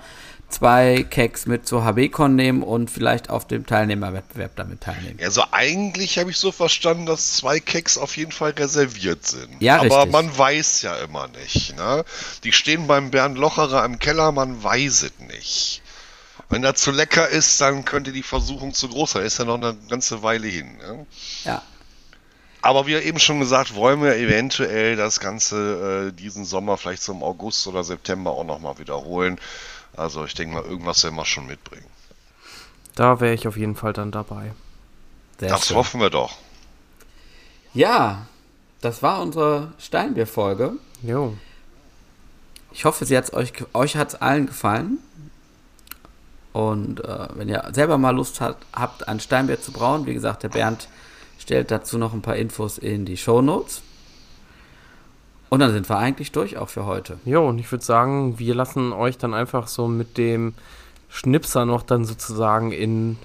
zwei Keks mit zur HB-Con nehmen und vielleicht auf dem Teilnehmerwettbewerb damit teilnehmen. Also eigentlich habe ich so verstanden, dass zwei Keks auf jeden Fall reserviert sind. Ja, Aber richtig. man weiß ja immer nicht. Ne? Die stehen beim Bernd Locherer im Keller, man weiß es nicht. Wenn er zu lecker ist, dann könnte die Versuchung zu groß sein. Ist ja noch eine ganze Weile hin. Ne? Ja. Aber wie eben schon gesagt, wollen wir eventuell das Ganze äh, diesen Sommer vielleicht zum August oder September auch nochmal wiederholen. Also ich denke mal, irgendwas werden wir schon mitbringen. Da wäre ich auf jeden Fall dann dabei. Sehr das schön. hoffen wir doch. Ja, das war unsere Steinbier-Folge. Jo. Ich hoffe, sie hat's euch, euch hat es allen gefallen. Und äh, wenn ihr selber mal Lust hat, habt, ein Steinbier zu brauen, wie gesagt, der Bernd stellt dazu noch ein paar Infos in die Shownotes. Und dann sind wir eigentlich durch auch für heute. Jo, und ich würde sagen, wir lassen euch dann einfach so mit dem Schnipser noch dann sozusagen in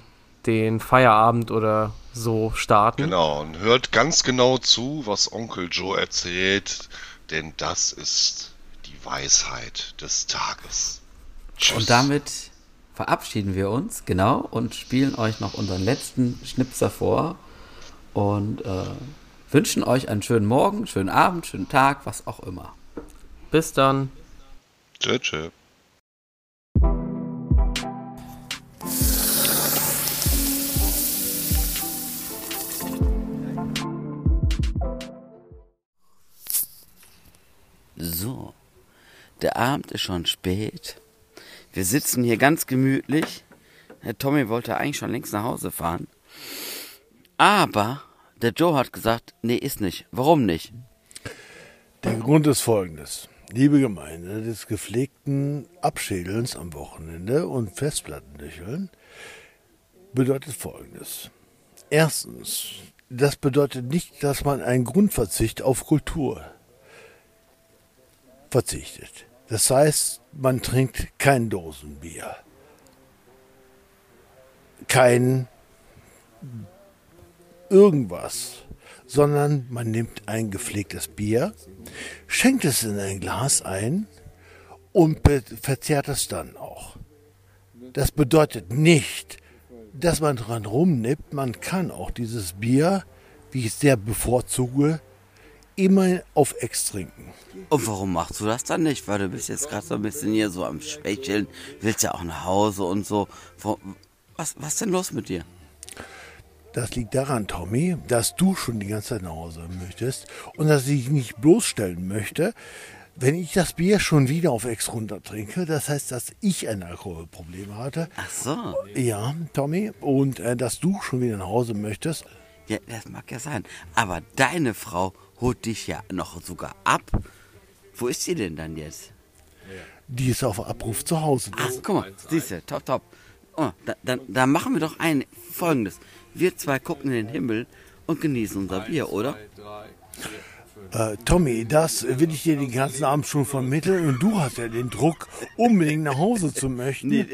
den Feierabend oder so starten. Genau, und hört ganz genau zu, was Onkel Joe erzählt, denn das ist die Weisheit des Tages. Tschüss. Und damit verabschieden wir uns, genau, und spielen euch noch unseren letzten Schnipser vor. Und äh, wünschen euch einen schönen Morgen, schönen Abend, schönen Tag, was auch immer. Bis dann. Tschö, tschö. So, der Abend ist schon spät. Wir sitzen hier ganz gemütlich. Herr Tommy wollte eigentlich schon längst nach Hause fahren. Aber der Joe hat gesagt, nee, ist nicht. Warum nicht? Der Grund ist folgendes. Liebe Gemeinde des gepflegten Abschädelns am Wochenende und Festplattendücheln bedeutet folgendes. Erstens, das bedeutet nicht, dass man einen Grundverzicht auf Kultur verzichtet. Das heißt, man trinkt kein Dosenbier, kein irgendwas, sondern man nimmt ein gepflegtes Bier, schenkt es in ein Glas ein und verzehrt es dann auch. Das bedeutet nicht, dass man dran rumnippt. Man kann auch dieses Bier, wie ich es sehr bevorzuge, immer auf Ex trinken. Und warum machst du das dann nicht? Weil du bist jetzt gerade so ein bisschen hier so am Schwächeln, willst ja auch nach Hause und so. Was, was ist denn los mit dir? Das liegt daran, Tommy, dass du schon die ganze Zeit nach Hause möchtest und dass ich nicht bloßstellen möchte, wenn ich das Bier schon wieder auf Ex runter trinke. Das heißt, dass ich ein Alkoholproblem hatte. Ach so. Ja, Tommy. Und äh, dass du schon wieder nach Hause möchtest. Ja, das mag ja sein. Aber deine Frau holt dich ja noch sogar ab. Wo ist sie denn dann jetzt? Die ist auf Abruf zu Hause. Ach, guck mal, siehst du, top, top. Oh, da, dann, dann machen wir doch ein folgendes. Wir zwei gucken in den Himmel und genießen unser Bier, oder? Äh, Tommy, das will ich dir den ganzen Abend schon vermitteln und du hast ja den Druck, unbedingt nach Hause zu möchten.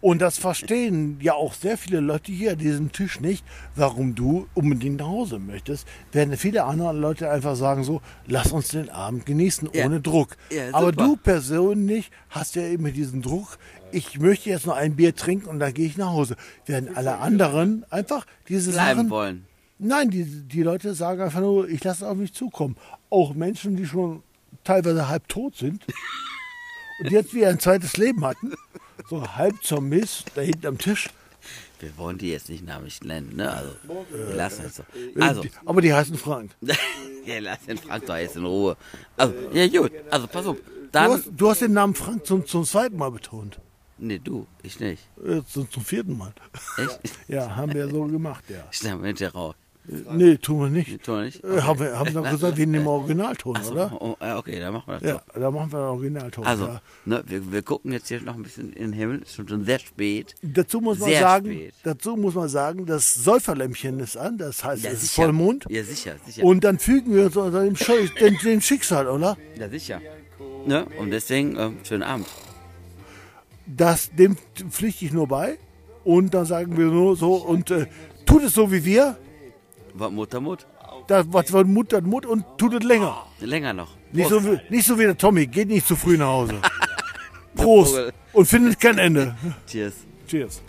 Und das verstehen ja auch sehr viele Leute hier an diesem Tisch nicht, warum du unbedingt nach Hause möchtest. Während viele andere Leute einfach sagen so, lass uns den Abend genießen, Ja. ohne Druck. Ja, Aber du persönlich hast ja immer diesen Druck, ich möchte jetzt noch ein Bier trinken und dann gehe ich nach Hause. Während alle anderen einfach diese Bleiben Sachen wollen. Nein, die, die Leute sagen einfach nur, ich lasse es auf mich zukommen. Auch Menschen, die schon teilweise halb tot sind *laughs* und jetzt wieder ein zweites Leben hatten, so halb zum Mist, da hinten am Tisch. Wir wollen die jetzt nicht namentlich nennen, ne? Also, wir lassen es so. Äh, Also, Aber die heißen Frank. *laughs* ja, lass den Frank doch jetzt in Ruhe. Also, ja gut, also pass auf. Du Dann, hast, du hast den Namen Frank zum, zum zweiten Mal betont. nee, du, ich nicht. Äh, zum, zum vierten Mal. Echt? *laughs* Ja, haben wir so gemacht, ja. Ich nehme hinterher raus. Äh, Nee, tun wir nicht. Tun wir nicht? Äh, haben wir haben wir doch gesagt, wir nehmen Originalton, so, oder? oh, okay, dann machen wir das Ja, doch. da machen wir Originalton. Also, ja. ne, wir, wir gucken jetzt hier noch ein bisschen in den Himmel. Es ist schon sehr spät. Dazu muss man sehr sagen, Spät. dazu muss man sagen, das Säuferlämpchen ist an, das heißt, Ja, es ist. Vollmond. Ja, sicher, sicher. Und dann fügen wir uns unter dem, *laughs* dem, dem Schicksal, oder? Ja, sicher. Ne? Und deswegen, ähm, schönen Abend. Das, dem pflichte ich nur bei. Und dann sagen wir nur so, und äh, tut es so wie wir, Was Mutter Mut? das, was von Mut Mut und tut es länger. Länger noch. Nicht so, wie, nicht so wie der Tommy, geht nicht zu früh nach Hause. *laughs* Prost und findet kein Ende. Cheers. Cheers.